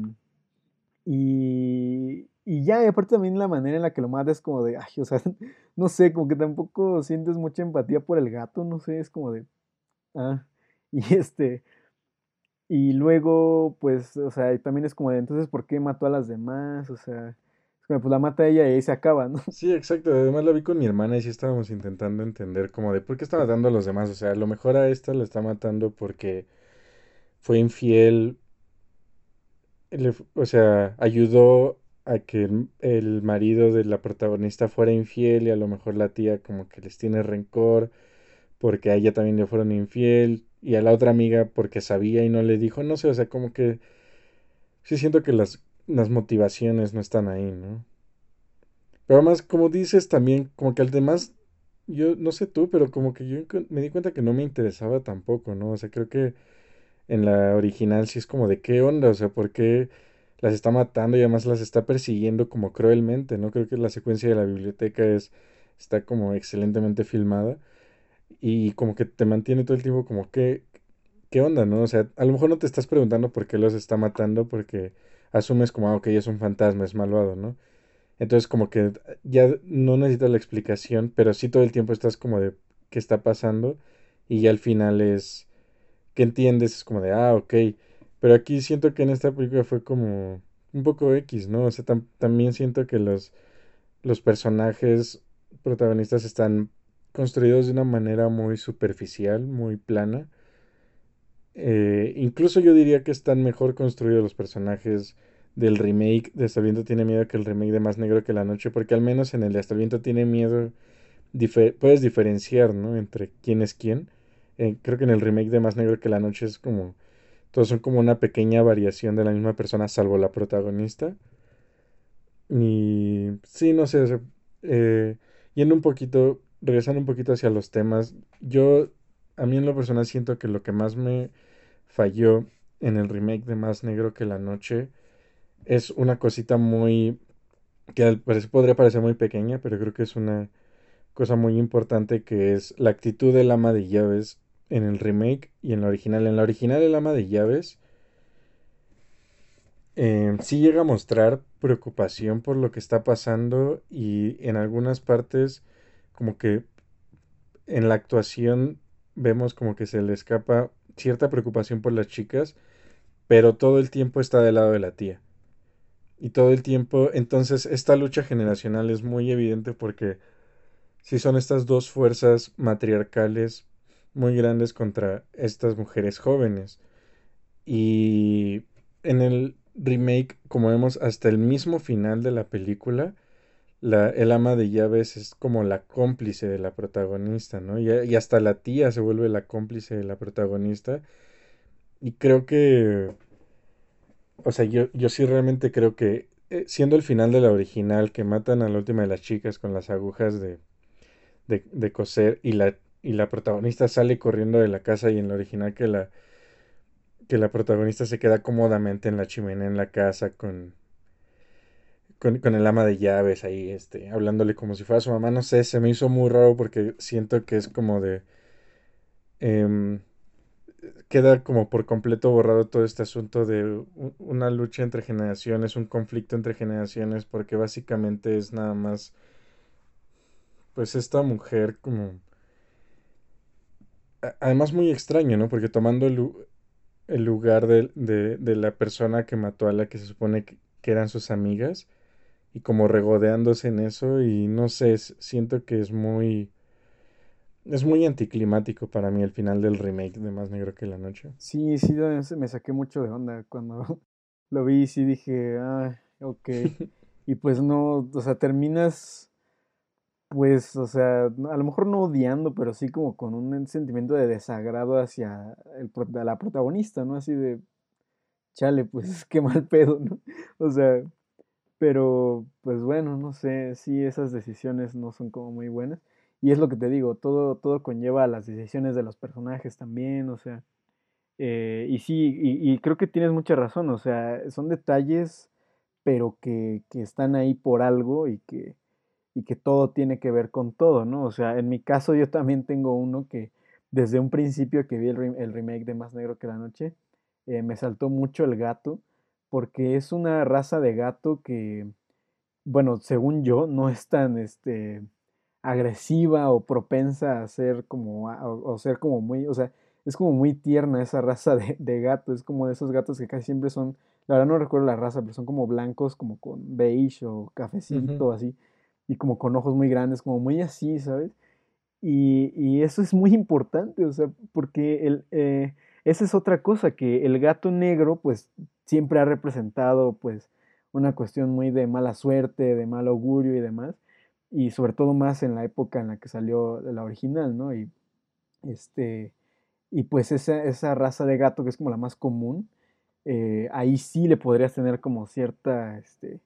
y, y ya, y aparte también la manera en la que lo mata es como de, ay, o sea, no sé, como que tampoco sientes mucha empatía por el gato, no sé, es como de, ah, y este, y luego, pues, o sea, también es como de, entonces, ¿por qué mató a las demás? O sea, es como, pues la mata ella y ahí se acaba, ¿no? Sí, exacto, además la vi con mi hermana y sí estábamos intentando entender como de, ¿por qué está matando a los demás? O sea, a lo mejor a esta la está matando porque fue infiel, o sea, ayudó a que el marido de la protagonista fuera infiel y a lo mejor la tía como que les tiene rencor porque a ella también le fueron infiel y a la otra amiga porque sabía y no le dijo, no sé, o sea, como que sí siento que las, las motivaciones no están ahí, ¿no? Pero además, como dices también, como que al demás, yo no sé tú, pero como que yo me di cuenta que no me interesaba tampoco, ¿no? O sea, creo que en la original sí es como de qué onda, o sea, ¿por qué las está matando y además las está persiguiendo como cruelmente, ¿no? Creo que la secuencia de la biblioteca es, está como excelentemente filmada y como que te mantiene todo el tiempo como que, ¿qué onda, no? O sea, a lo mejor no te estás preguntando por qué los está matando porque asumes como, ah, ok, es un fantasma, es malvado, ¿no? Entonces como que ya no necesitas la explicación, pero sí todo el tiempo estás como de qué está pasando y ya al final es que entiendes, es como de, ah, ok, pero aquí siento que en esta película fue como un poco X, ¿no? O sea, tam también siento que los, los personajes protagonistas están construidos de una manera muy superficial, muy plana. Eh, incluso yo diría que están mejor construidos los personajes del remake de Hasta el viento tiene miedo que el remake de Más negro que la noche, porque al menos en el de Hasta el viento tiene miedo puedes diferenciar, ¿no? Entre quién es quién. Creo que en el remake de Más negro que la noche es como todos son como una pequeña variación de la misma persona, salvo la protagonista. Y sí, no sé, eh, yendo un poquito, regresando un poquito hacia los temas, yo, a mí en lo personal siento que lo que más me falló en el remake de Más Negro que la Noche es una cosita muy, que podría parecer muy pequeña, pero creo que es una cosa muy importante que es la actitud del ama de llaves en el remake y en la original. En la original, el ama de llaves eh, sí llega a mostrar preocupación por lo que está pasando y en algunas partes como que en la actuación vemos como que se le escapa cierta preocupación por las chicas, pero todo el tiempo está del lado de la tía. Y todo el tiempo, entonces esta lucha generacional es muy evidente porque si son estas dos fuerzas matriarcales muy grandes contra estas mujeres jóvenes. Y en el remake, como vemos hasta el mismo final de la película, la, el ama de llaves es como la cómplice de la protagonista, ¿no? Y, y hasta la tía se vuelve la cómplice de la protagonista. Y creo que, o sea, yo, yo sí realmente creo que, eh, siendo el final de la original, que matan a la última de las chicas con las agujas de, de, de coser y la, y la protagonista sale corriendo de la casa y en la original que la, que la protagonista se queda cómodamente en la chimenea en la casa con, con, con, el ama de llaves ahí, este, hablándole como si fuera su mamá, no sé, se me hizo muy raro porque siento que es como de... Eh, queda como por completo borrado todo este asunto de una lucha entre generaciones, un conflicto entre generaciones, porque básicamente es nada más, pues esta mujer como... Además muy extraño, ¿no? Porque tomando el, el lugar de, de, de, la persona que mató a la que se supone que, que eran sus amigas, y como regodeándose en eso, y no sé, siento que es muy es muy anticlimático para mí el final del remake de Más Negro que la Noche. Sí, sí, me saqué mucho de onda cuando lo vi, sí dije, ah, ok. y pues no, o sea, terminas, pues, o sea, a lo mejor no odiando, pero sí como con un sentimiento de desagrado hacia el, la protagonista, ¿no? Así de, chale, pues qué mal pedo, ¿no? O sea, pero, pues bueno, no sé, sí, esas decisiones no son como muy buenas. Y es lo que te digo, todo, todo conlleva a las decisiones de los personajes también, o sea, eh, y sí, y, y, creo que tienes mucha razón, o sea, son detalles, pero que, que, están ahí por algo y que, y que todo tiene que ver con todo, ¿no? O sea, en mi caso yo también tengo uno que desde un principio que vi el, el remake de Más Negro que la Noche, eh, me saltó mucho el gato, porque es una raza de gato que, bueno, según yo, no es tan, este, agresiva o propensa a ser como, o, ser como muy, o sea, es como muy tierna esa raza de, de, gato, es como de esos gatos que casi siempre son, la verdad no recuerdo la raza, pero son como blancos, como con beige o cafecito, uh -huh. así, y como con ojos muy grandes, como muy así, ¿sabes? Y, y eso es muy importante, o sea, porque el, eh, esa es otra cosa, que el gato negro, pues, siempre ha representado, pues, una cuestión muy de mala suerte, de mal augurio y demás y sobre todo más en la época en la que salió la original, ¿no? Y, este, y pues esa, esa raza de gato que es como la más común, eh, ahí sí le podrías tener como cierta este,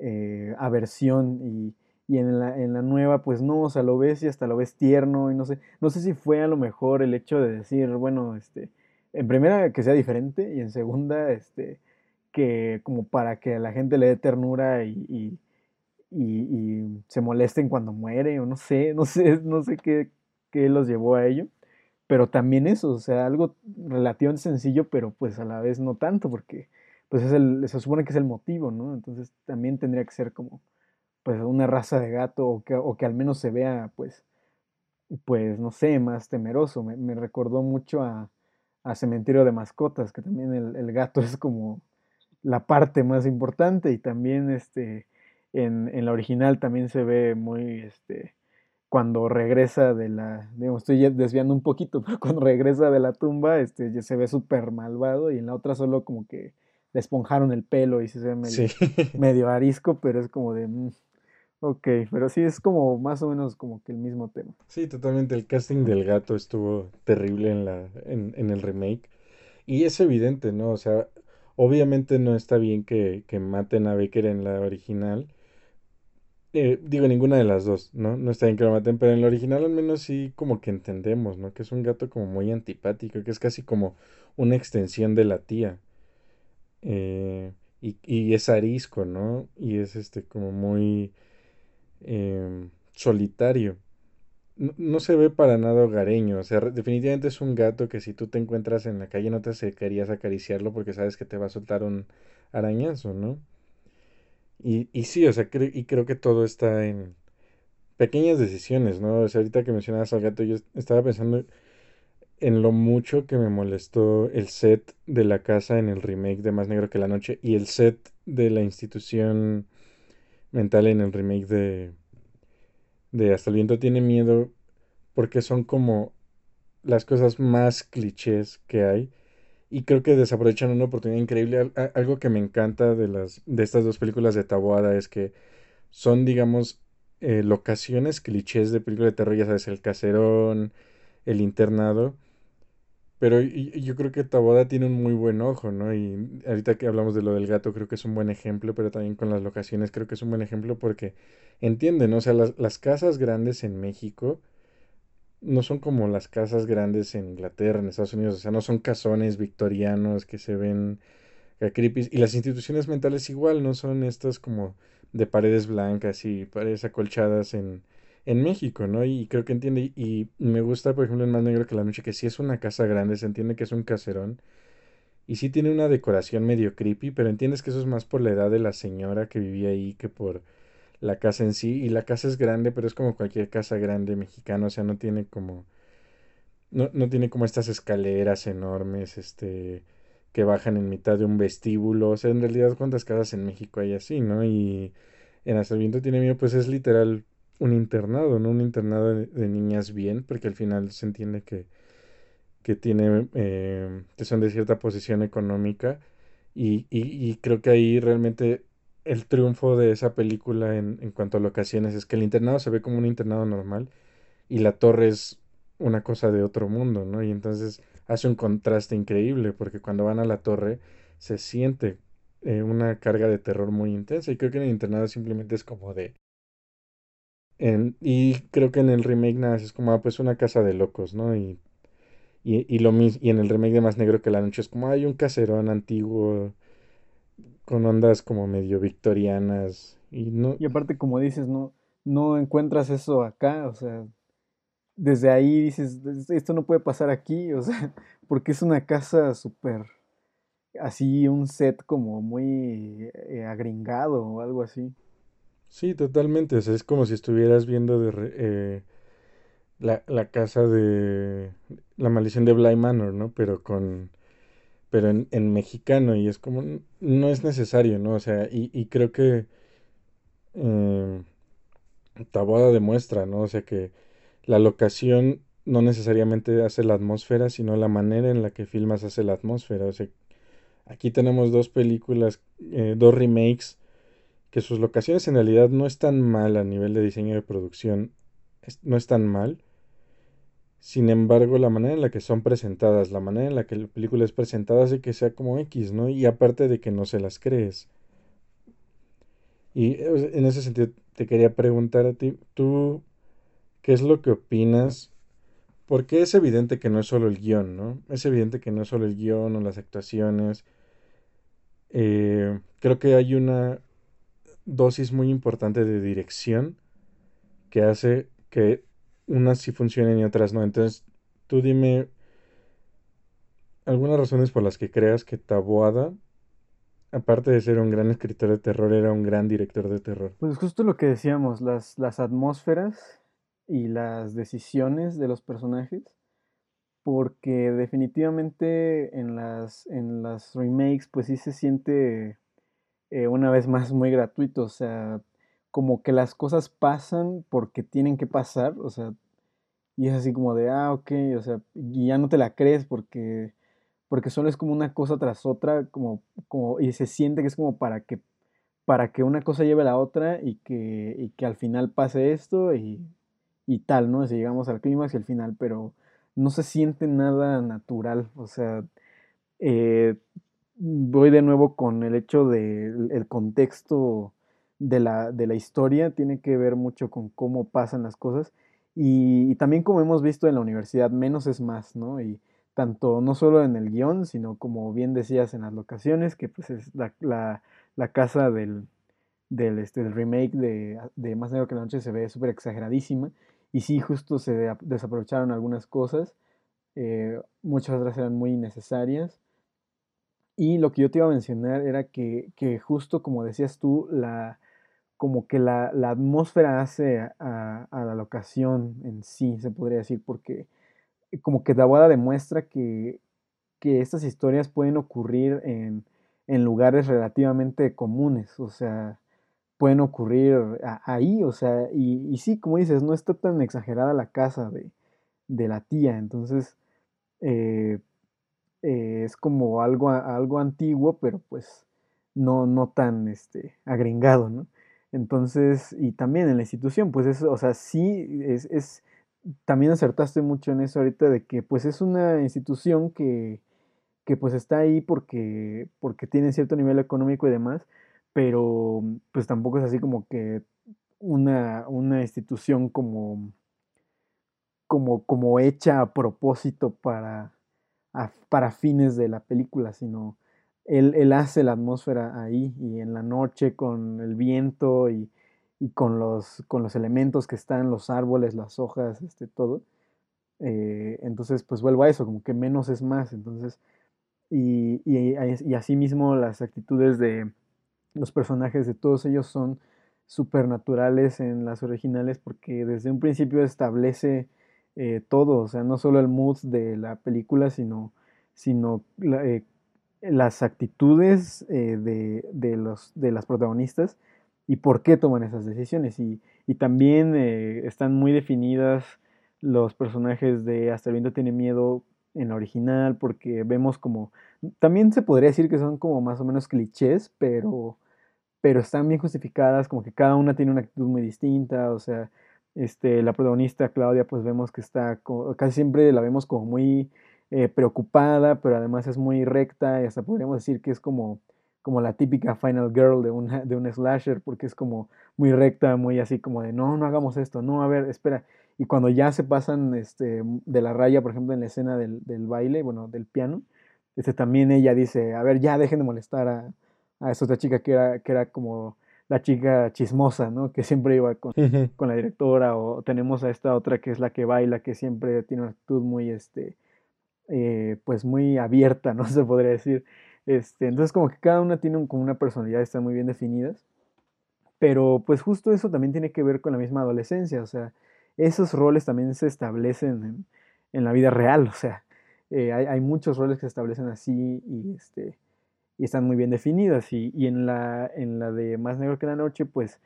eh, aversión y, y en, la, en, la, nueva pues no, o sea, lo ves y hasta lo ves tierno y no sé, no sé si fue a lo mejor el hecho de decir, bueno, este, en primera que sea diferente y en segunda, este, que como para que a la gente le dé ternura y, y se molesten cuando muere, o no sé, no sé, no sé qué, qué, los llevó a ello. Pero también eso, o sea, algo relativamente sencillo, pero pues a la vez no tanto, porque pues es el, se supone que es el motivo, ¿no? Entonces también tendría que ser como pues una raza de gato o que, o que al menos se vea pues, pues no sé, más temeroso. Me, me recordó mucho a, a, Cementerio de Mascotas, que también el, el gato es como la parte más importante y también este en, en, la original también se ve muy, este, cuando regresa de la, digamos, estoy desviando un poquito, pero cuando regresa de la tumba, este, ya se ve súper malvado y en la otra solo como que le esponjaron el pelo y se ve medio, sí. medio arisco, pero es como de, mm, ok, pero sí es como más o menos como que el mismo tema. Sí, totalmente, el casting del gato estuvo terrible en, la, en, en el remake y es evidente, ¿no? O sea, obviamente no está bien que, que maten a Baker en la original, eh, digo, ninguna de las dos, ¿no? No está bien que lo maten, pero en el original al menos sí como que entendemos, ¿no? Que es un gato como muy antipático, que es casi como una extensión de la tía. Eh, y, y, es arisco, ¿no? Y es este como muy eh, solitario. No, no, se ve para nada hogareño, o sea, definitivamente es un gato que si tú te encuentras en la calle no te acercarías a acariciarlo porque sabes que te va a soltar un arañazo, ¿no? Y, y sí, o sea, y creo que todo está en pequeñas decisiones, ¿no? O sea, ahorita que mencionabas al gato, yo estaba pensando en lo mucho que me molestó el set de la casa en el remake de Más Negro que la Noche y el set de la institución mental en el remake de, de Hasta el viento tiene miedo, porque son como las cosas más clichés que hay y creo que desaprovechan una oportunidad increíble. Algo que me encanta de, las, de estas dos películas de Taboada es que son, digamos, eh, locaciones, clichés de película de terror, ya sabes, el caserón, el internado. Pero yo creo que Taboada tiene un muy buen ojo, ¿no? Y ahorita que hablamos de lo del gato, creo que es un buen ejemplo, pero también con las locaciones creo que es un buen ejemplo porque entienden, ¿no? O sea, las, casas grandes en México no son como las casas grandes en Inglaterra, en Estados Unidos, o sea, no son casones victorianos que se ven acá creepy. Y las instituciones mentales igual, no son estas como de paredes blancas y paredes acolchadas en, en México, ¿no? Y creo que entiende, y me gusta, por ejemplo, en Más Negro que la Noche, que sí es una casa grande, se entiende que es un caserón, y sí tiene una decoración medio creepy, pero entiendes que eso es más por la edad de la señora que vivía ahí que por la casa en sí. Y la casa es grande, pero es como cualquier casa grande mexicana, o sea, no tiene como, no, no tiene como estas escaleras enormes, este, que bajan en mitad de un vestíbulo. O sea, en realidad, ¿cuántas casas en México hay así, no? Y en Hasta el viento tiene miedo, pues es literal un internado, ¿no? Un internado de, niñas bien, porque al final se entiende que, que tiene, eh, que son de cierta posición económica. Y, y, y creo que ahí realmente el triunfo de esa película en, en cuanto a locaciones es que el internado se ve como un internado normal y la torre es una cosa de otro mundo, ¿no? Y entonces hace un contraste increíble porque cuando van a la torre se siente eh, una carga de terror muy intensa y creo que en el internado simplemente es como de... en- y creo que en el remake nada, es como ah, pues una casa de locos, ¿no? Y, y, y lo mis- y en el remake de Más Negro que la Noche es como hay un caserón antiguo con ondas como medio victorianas y no... Y aparte, como dices, no, no encuentras eso acá, o sea, desde ahí dices, "Es- esto no puede pasar aquí, o sea, porque es una casa súper, así, un set como muy eh, agringado o algo así. Sí, totalmente, o sea, es como si estuvieras viendo de re- eh, la, la casa de la maldición de Bly Manor, ¿no? Pero con, pero en, en mexicano y es como, no es necesario, ¿no? O sea, y, y creo que eh, Taboada demuestra, ¿no? O sea, que la locación no necesariamente hace la atmósfera, sino la manera en la que filmas hace la atmósfera. O sea, aquí tenemos dos películas, eh, dos remakes, que sus locaciones en realidad no están mal a nivel de diseño de producción, no están mal. Sin embargo, la manera en la que son presentadas, la manera en la que la película es presentada hace que sea como X, ¿no? Y aparte de que no se las crees. Y eh, en ese sentido te quería preguntar a ti, ¿tú qué es lo que opinas? Porque es evidente que no es solo el guion, ¿no? Es evidente que no es solo el guion o las actuaciones. Eh, creo que hay una dosis muy importante de dirección que hace que unas sí funcionen y otras no. Entonces, tú dime algunas razones por las que creas que Taboada, aparte de ser un gran escritor de terror, era un gran director de terror. Pues justo lo que decíamos, las, las atmósferas y las decisiones de los personajes, porque definitivamente en las, en las remakes pues sí se siente eh, una vez más muy gratuito, o sea, como que las cosas pasan porque tienen que pasar, o sea, y es así como de, ah, ok, o sea, y ya no te la crees porque, porque solo es como una cosa tras otra, como, como, y se siente que es como para que, para que una cosa lleve a la otra y que, y que al final pase esto y, y tal, ¿no? Si llegamos al clímax y al final, pero no se siente nada natural, o sea, eh, voy de nuevo con el hecho del el contexto de la, de la historia, tiene que ver mucho con cómo pasan las cosas y, y también como hemos visto en la universidad, menos es más, ¿no? Y tanto no solo en el guion, sino como bien decías en las locaciones, que pues es la, la, la casa del, del, este, del remake de, de Más Negro que la Noche se ve súper exageradísima y sí, justo se desaprovecharon algunas cosas, eh, muchas otras eran muy innecesarias y lo que yo te iba a mencionar era que, que justo como decías tú, la, como que la, la atmósfera hace a, la locación en sí, se podría decir, porque como que Dawada demuestra que, que estas historias pueden ocurrir en, en lugares relativamente comunes, o sea, pueden ocurrir ahí, o sea, y, y sí, como dices, no está tan exagerada la casa de, de la tía, entonces eh, eh, es como algo, algo antiguo, pero pues no, no tan este, agringado, ¿no? Entonces, y también en la institución, pues eso, o sea, sí, es, es, también acertaste mucho en eso ahorita de que pues es una institución que, que pues está ahí porque, porque tiene cierto nivel económico y demás, pero pues tampoco es así como que una, una institución como, como, como hecha a propósito para, para fines de la película, sino él, él hace la atmósfera ahí y en la noche con el viento y, y con los, con los elementos que están, los árboles, las hojas, este, todo. eh, entonces, pues vuelvo a eso, como que menos es más. Entonces, y, y, y asimismo las actitudes de los personajes de todos ellos son supernaturales en las originales porque desde un principio establece eh, todo, o sea, no solo el mood de la película, sino, sino eh, las actitudes eh, de, de los, de las protagonistas y por qué toman esas decisiones. Y, y también están muy definidas los personajes de Hasta el viento tiene miedo en la original, porque vemos como, también se podría decir que son como más o menos clichés, pero pero están bien justificadas, como que cada una tiene una actitud muy distinta, o sea, este, la protagonista Claudia, pues vemos que está, casi siempre la vemos como muy eh, preocupada, pero además es muy recta, y hasta podríamos decir que es como, como la típica final girl de, una, de un slasher, porque es como muy recta, muy así como de, no, no hagamos esto, no, a ver, espera. Y cuando ya se pasan este, de la raya, por ejemplo, en la escena del, del baile, bueno, del piano, este, también ella dice, a ver, ya dejen de molestar a, a esta otra chica que era, que era como la chica chismosa, ¿no? Que siempre iba con, con la directora, o tenemos a esta otra que es la que baila, que siempre tiene una actitud muy, este, eh, pues muy abierta, ¿no? Se podría decir. Este, entonces como que cada una tiene un- como una personalidad, están muy bien definidas, pero pues justo eso también tiene que ver con la misma adolescencia, o sea, esos roles también se establecen en, en la vida real, o sea, eh, hay, hay muchos roles que se establecen así y este y están muy bien definidas. Y, y en, la, en la de Más Negro que la Noche, pues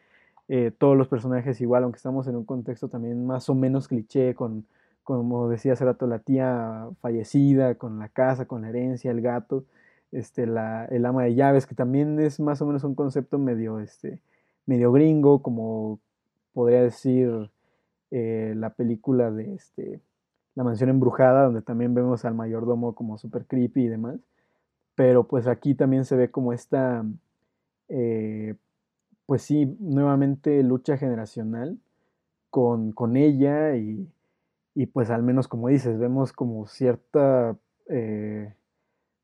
eh, todos los personajes igual, aunque estamos en un contexto también más o menos cliché, con, como decía hace rato, la tía fallecida, con la casa, con la herencia, el gato, este, la, el ama de llaves, que también es más o menos un concepto medio, este, medio gringo, como podría decir eh, la película de este, La mansión embrujada, donde también vemos al mayordomo como super creepy y demás pero pues aquí también se ve como esta, eh, pues sí, nuevamente lucha generacional con, con ella y, y, pues al menos como dices, vemos como cierta... Eh,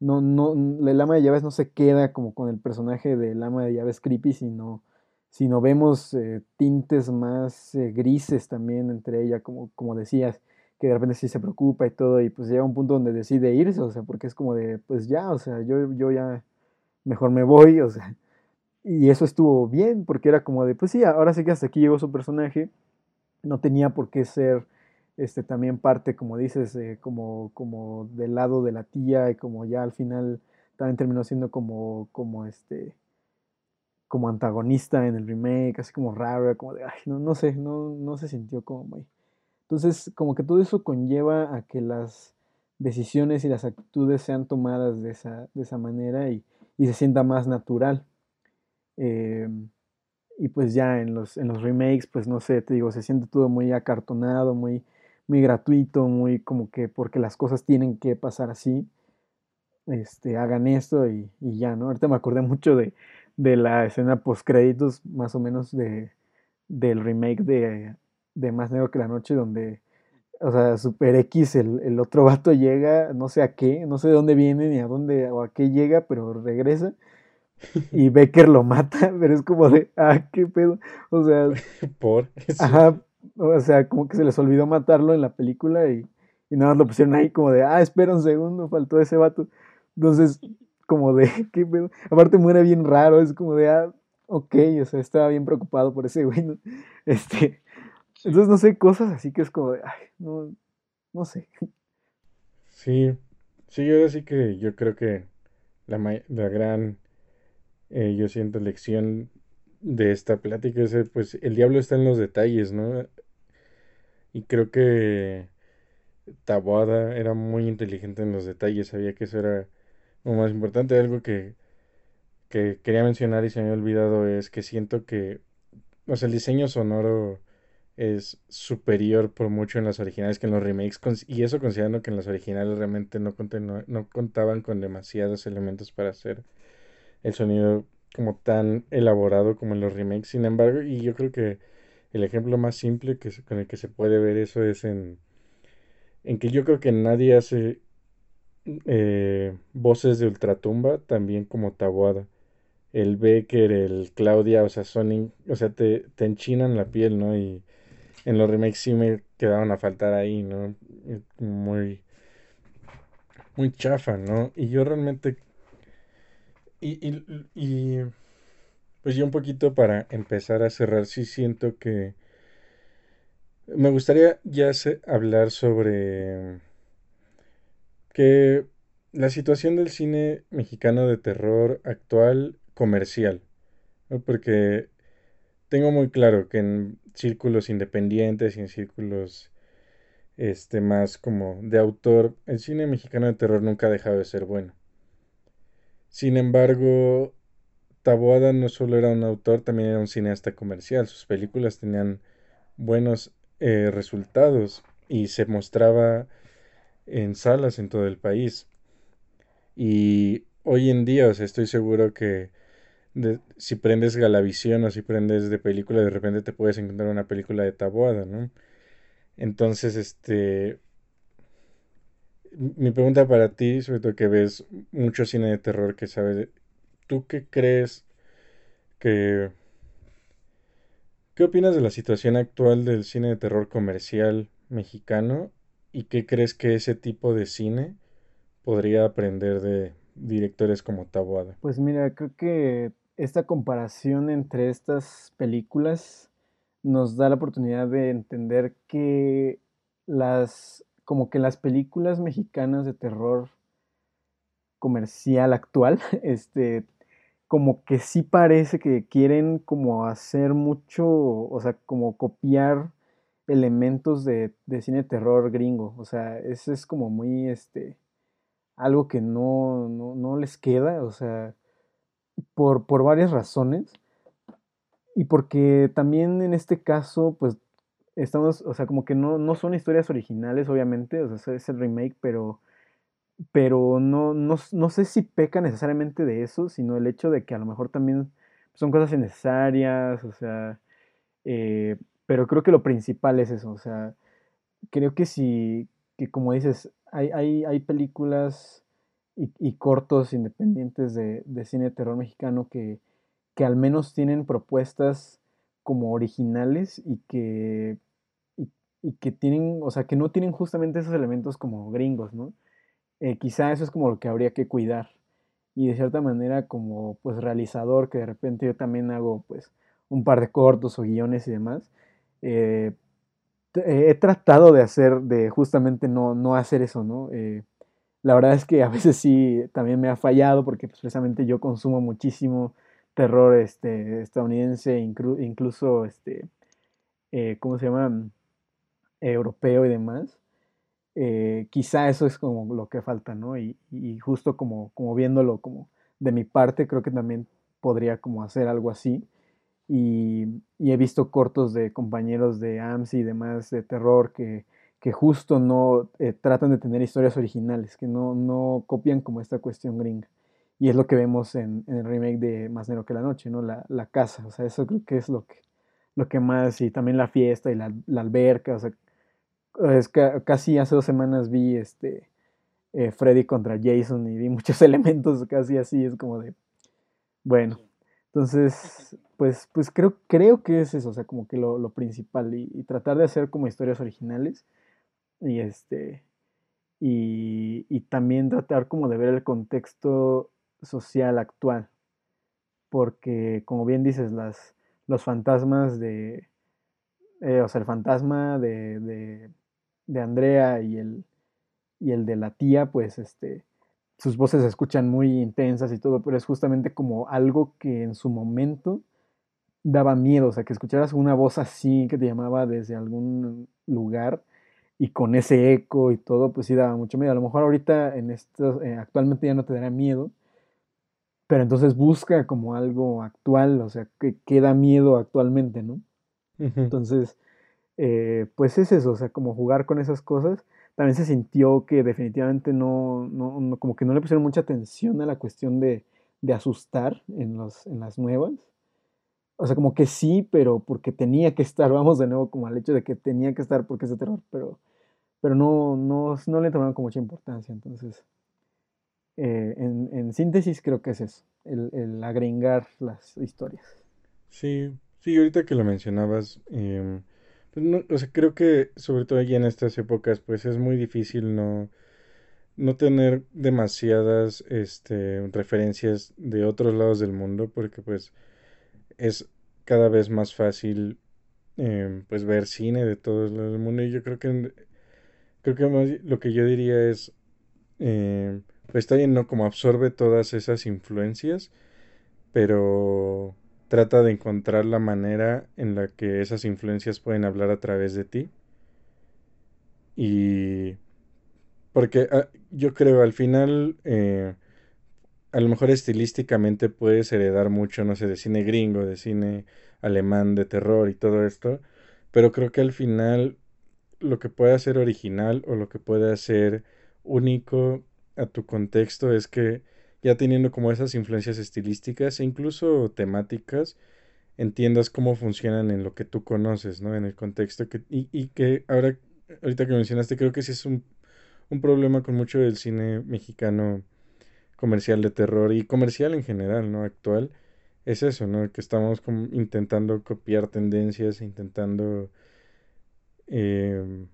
no, no, el ama de llaves no se queda como con el personaje del ama de llaves creepy, sino, sino vemos eh, tintes más eh, grises también entre ella, como, como decías, que de repente sí se preocupa y todo, y pues llega un punto donde decide irse, o sea, porque es como de, pues ya, o sea, yo, yo ya mejor me voy, o sea, y eso estuvo bien, porque era como de, pues sí, ahora sí que hasta aquí llegó su personaje, no tenía por qué ser este, también parte, como dices, eh, como, como del lado de la tía y como ya al final también terminó siendo como, como este, como antagonista en el remake, así como raro, como de, ay, no, no sé, no, no se sintió como muy... Entonces, como que todo eso conlleva a que las decisiones y las actitudes sean tomadas de esa, de esa manera y, y se sienta más natural. Eh, y pues ya en los, en los remakes, pues no sé, te digo, se siente todo muy acartonado, muy, muy gratuito, muy como que porque las cosas tienen que pasar así, este, hagan esto y, y ya, ¿no? Ahorita me acordé mucho de, de la escena post créditos, más o menos de, del remake de, de Más Negro que la Noche, donde, o sea, Super X, el, el otro vato llega, no sé a qué, no sé de dónde viene ni a dónde o a qué llega, pero regresa y Becker lo mata, pero es como de, ah, qué pedo. O sea, Por eso. ajá, o sea, como que se les olvidó matarlo en la película y, y nada más lo pusieron ahí como de, ah, espera un segundo, faltó ese vato. Entonces, como de, qué pedo. Aparte muere bien raro, es como de, ah, ok, o sea, estaba bien preocupado por ese güey, ¿no? Este, entonces, no sé, cosas así que es como de, ay, no, no sé. Sí, sí, ahora sí que yo creo que la, la gran, eh, yo siento, lección de esta plática es, eh, pues, el diablo está en los detalles, ¿no? Y creo que Taboada era muy inteligente en los detalles, sabía que eso era lo más importante. Algo que, que quería mencionar y se me había olvidado es que siento que o sea, el diseño sonoro es superior por mucho en las originales que en los remakes, y eso considerando que en las originales realmente no, no contaban con demasiados elementos para hacer el sonido como tan elaborado como en los remakes. Sin embargo, y yo creo que el ejemplo más simple que, con el que se puede ver eso es en, en que yo creo que nadie hace eh, voces de Ultratumba también como Taboada. El Becker, el Claudia, o sea, son, in- o sea, te, te enchinan la piel, ¿no? Y en los remakes sí me quedaron a faltar ahí, ¿no? Eh, Muy, muy chafa, ¿no? Y yo realmente, y, y, y pues yo un poquito para empezar a cerrar, sí siento que me gustaría ya hablar sobre que la situación del cine mexicano de terror actual comercial, ¿no? Porque tengo muy claro que en círculos independientes y en círculos este más como de autor, el cine mexicano de terror nunca ha dejado de ser bueno. Sin embargo, Taboada no solo era un autor, también era un cineasta comercial. Sus películas tenían buenos eh, resultados y se mostraba en salas en todo el país. Y hoy en día, o estoy seguro que si prendes Galavisión o si prendes de película, de repente te puedes encontrar una película de Taboada, ¿no? Entonces, este, mi pregunta para ti, sobre todo que ves mucho cine de terror, que sabes, ¿tú qué crees que, qué opinas de la situación actual del cine de terror comercial mexicano y qué crees que ese tipo de cine podría aprender de directores como Taboada? Pues mira, creo que esta comparación entre estas películas nos da la oportunidad de entender que las, como que las películas mexicanas de terror comercial actual, este, como que sí parece que quieren como hacer mucho, o sea, como copiar elementos de, de cine de terror gringo. O sea, eso es como muy, este, algo que no, no, no les queda, o sea, por, por varias razones. Y porque también en este caso, pues, estamos, o sea, como que no, no son historias originales, obviamente, o sea, es el remake, pero pero no, no, no sé si peca necesariamente de eso, sino el hecho de que a lo mejor también son cosas innecesarias, o sea, eh, pero creo que lo principal es eso, o sea, creo que si, que como dices, hay, hay, hay películas y, y cortos independientes de, de cine de terror mexicano que, que al menos tienen propuestas como originales y que, y, y que tienen, o sea, que no tienen justamente esos elementos como gringos, ¿no? eh, quizá eso es como lo que habría que cuidar. Y de cierta manera como pues realizador, que de repente yo también hago pues un par de cortos o guiones y demás, eh, t- he tratado de hacer, de justamente no, no hacer eso, ¿no? Eh, la verdad es que a veces sí también me ha fallado porque pues, precisamente yo consumo muchísimo terror este, estadounidense, inclu- incluso este, eh, ¿cómo se llama? Europeo y demás eh, quizá eso es como lo que falta, ¿no? Y, y justo como, como viéndolo como de mi parte, creo que también podría como hacer algo así. Y, y he visto cortos de compañeros de AMSI y demás de terror que, que justo no eh, tratan de tener historias originales, que no, no copian como esta cuestión gringa. Y es lo que vemos en, en el remake de Más Negro que la Noche, ¿no? La, la casa, o sea, eso creo que es lo que, lo que más, y también la fiesta y la, la alberca, o sea, es ca- casi hace dos semanas vi este eh, Freddy contra Jason y vi muchos elementos casi así, es como de, bueno, entonces, pues, pues creo, creo que es eso, o sea, como que lo, lo principal y, y tratar de hacer como historias originales y este, y, y también tratar como de ver el contexto social actual, porque como bien dices, las, los fantasmas de, eh, o sea, el fantasma de, de, de Andrea y el, y el de la tía, pues este, sus voces se escuchan muy intensas y todo, pero es justamente como algo que en su momento daba miedo, o sea, que escucharas una voz así que te llamaba desde algún lugar y con ese eco y todo, pues sí daba mucho miedo. A lo mejor ahorita en esto, eh, actualmente ya no te dará miedo, pero entonces busca como algo actual, o sea, que, que da miedo actualmente, ¿no? Entonces, eh, pues es eso, o sea, como jugar con esas cosas. También se sintió que definitivamente no, no, no- como que no le pusieron mucha atención a la cuestión de, de asustar en los, en las nuevas. O sea, como que sí, pero porque tenía que estar, vamos de nuevo como al hecho de que tenía que estar porque es de terror, pero, pero no, no, no le tomaron con mucha importancia. Entonces, eh, en, en síntesis creo que es eso, el, el agregar las historias. Sí, sí, ahorita que lo mencionabas, em, pues o sea, creo que sobre todo ya en estas épocas, pues es muy difícil no, no tener demasiadas, este, referencias de otros lados del mundo, porque pues es cada vez más fácil, em, pues ver cine de todos lados del mundo, y yo creo que, creo que más lo que yo diría es, em, pues está bien, ¿no? Como absorbe todas esas influencias pero trata de encontrar la manera en la que esas influencias pueden hablar a través de ti. Y porque ah, yo creo al final, eh, a lo mejor estilísticamente puedes heredar mucho, no sé, de cine gringo, de cine alemán, de terror y todo esto, pero creo que al final lo que puede hacer original o lo que puede hacer único a tu contexto es que ya teniendo como esas influencias estilísticas e incluso temáticas, entiendas cómo funcionan en lo que tú conoces, ¿no? En el contexto que, y, y que ahora, ahorita que mencionaste, creo que sí es un, un problema con mucho del cine mexicano comercial de terror y comercial en general, ¿no? Actual, es eso, ¿no? Que estamos como intentando copiar tendencias, intentando eh,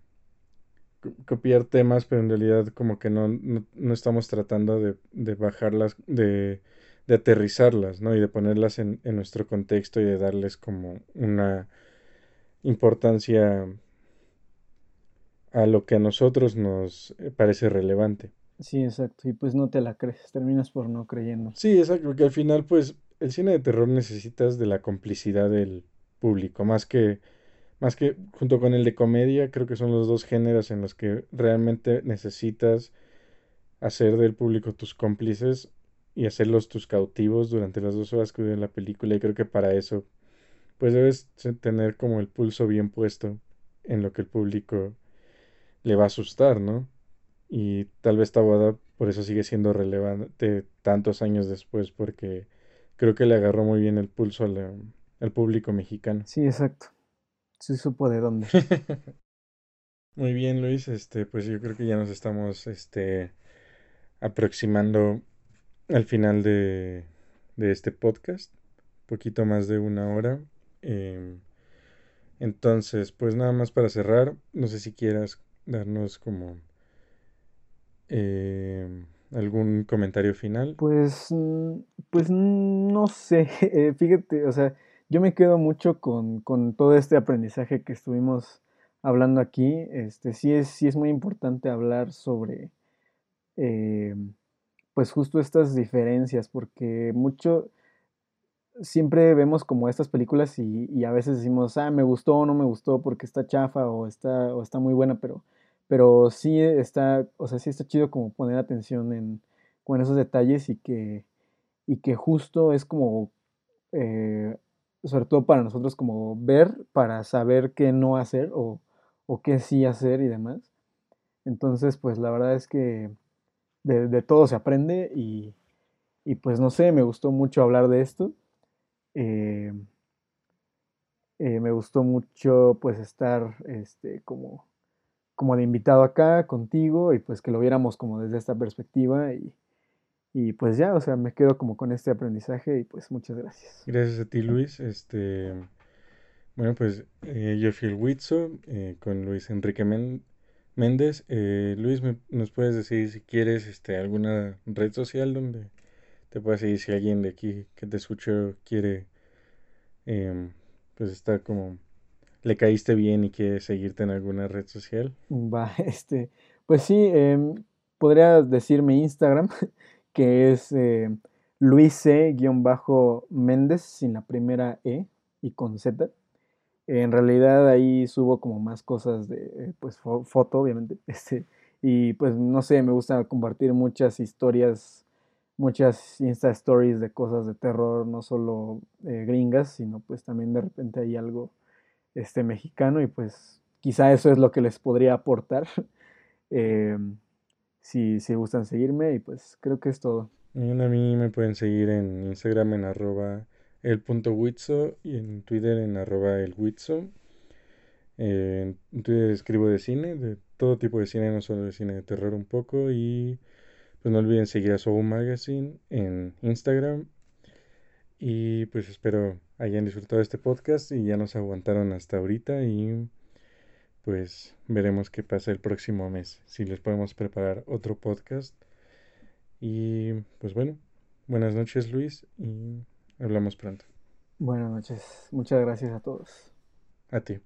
co- copiar temas, pero en realidad como que no, no, no estamos tratando de, de bajarlas, de, de aterrizarlas, ¿no? Y de ponerlas en, en nuestro contexto y de darles como una importancia a lo que a nosotros nos eh, parece relevante. Sí, exacto. Y pues no te la crees, terminas por no creyendo. Sí, exacto, porque al final, pues, el cine de terror necesitas de la complicidad del público, más que, más que junto con el de comedia, creo que son los dos géneros en los que realmente necesitas hacer del público tus cómplices y hacerlos tus cautivos durante las dos horas que dura la película. Y creo que para eso, pues debes tener como el pulso bien puesto en lo que el público le va a asustar, ¿no? Y tal vez Taboada por eso sigue siendo relevante tantos años después, porque creo que le agarró muy bien el pulso a la- al público mexicano. Sí, exacto. Sí supo de dónde. Muy bien, Luis, este, pues yo creo que ya nos estamos, este, aproximando al final de, de este podcast, poquito más de una hora. Em, entonces, pues nada más para cerrar, no sé si quieras darnos como em, algún comentario final. Pues, mm, pues no sé, eh, fíjate, o sea, yo me quedo mucho con, con todo este aprendizaje que estuvimos hablando aquí. Este, sí es, sí es muy importante hablar sobre, eh, pues justo estas diferencias, porque mucho, siempre vemos como estas películas y, a veces decimos, ah, me gustó o no me gustó porque está chafa o está, o está muy buena, pero, pero sí está, o sea, sí está chido como poner atención en, como en esos detalles y que, y que justo es como, eh, sobre todo para nosotros, como ver para saber qué no hacer o, o qué sí hacer y demás. Entonces, pues la verdad es que de, de todo se aprende y, y pues no sé, me gustó mucho hablar de esto. Eh, eh, me gustó mucho pues estar este, como, como de invitado acá contigo y pues que lo viéramos como desde esta perspectiva y, y pues ya, o sea, me quedo como con este aprendizaje y pues muchas gracias. Gracias a ti, Luis. Este, bueno, pues eh, yo fui el Huitzo eh, con Luis Enrique Men- Méndez. Eh, Luis, ¿me- ¿nos puedes decir si quieres este, alguna red social donde te pueda seguir si alguien de aquí que te escuchó quiere, em, pues estar como, le caíste bien y quiere seguirte en alguna red social? Va, este, pues sí, em, podría decir mi Instagram, que es eh, luis-méndez sin la primera E y con Z. En realidad ahí subo como más cosas de, eh, pues, fo- foto, obviamente. Este, y pues no sé, me gusta compartir muchas historias muchas Insta Stories de cosas de terror, no solo eh, gringas, sino pues también de repente hay algo este, mexicano y pues quizá eso es lo que les podría aportar. Em, si, si gustan seguirme y pues creo que es todo. a mí me pueden seguir en Instagram en arroba el punto y en Twitter en arroba el en Twitter escribo de cine, de todo tipo de cine, no solo de cine de terror un poco. Y pues no olviden seguir a Soul Magazine en Instagram. Y pues espero hayan disfrutado este podcast y ya nos aguantaron hasta ahorita. Y pues veremos qué pasa el próximo mes. Si les podemos preparar otro podcast. Y pues bueno, buenas noches Luis y hablamos pronto. Buenas noches, muchas gracias a todos. A ti.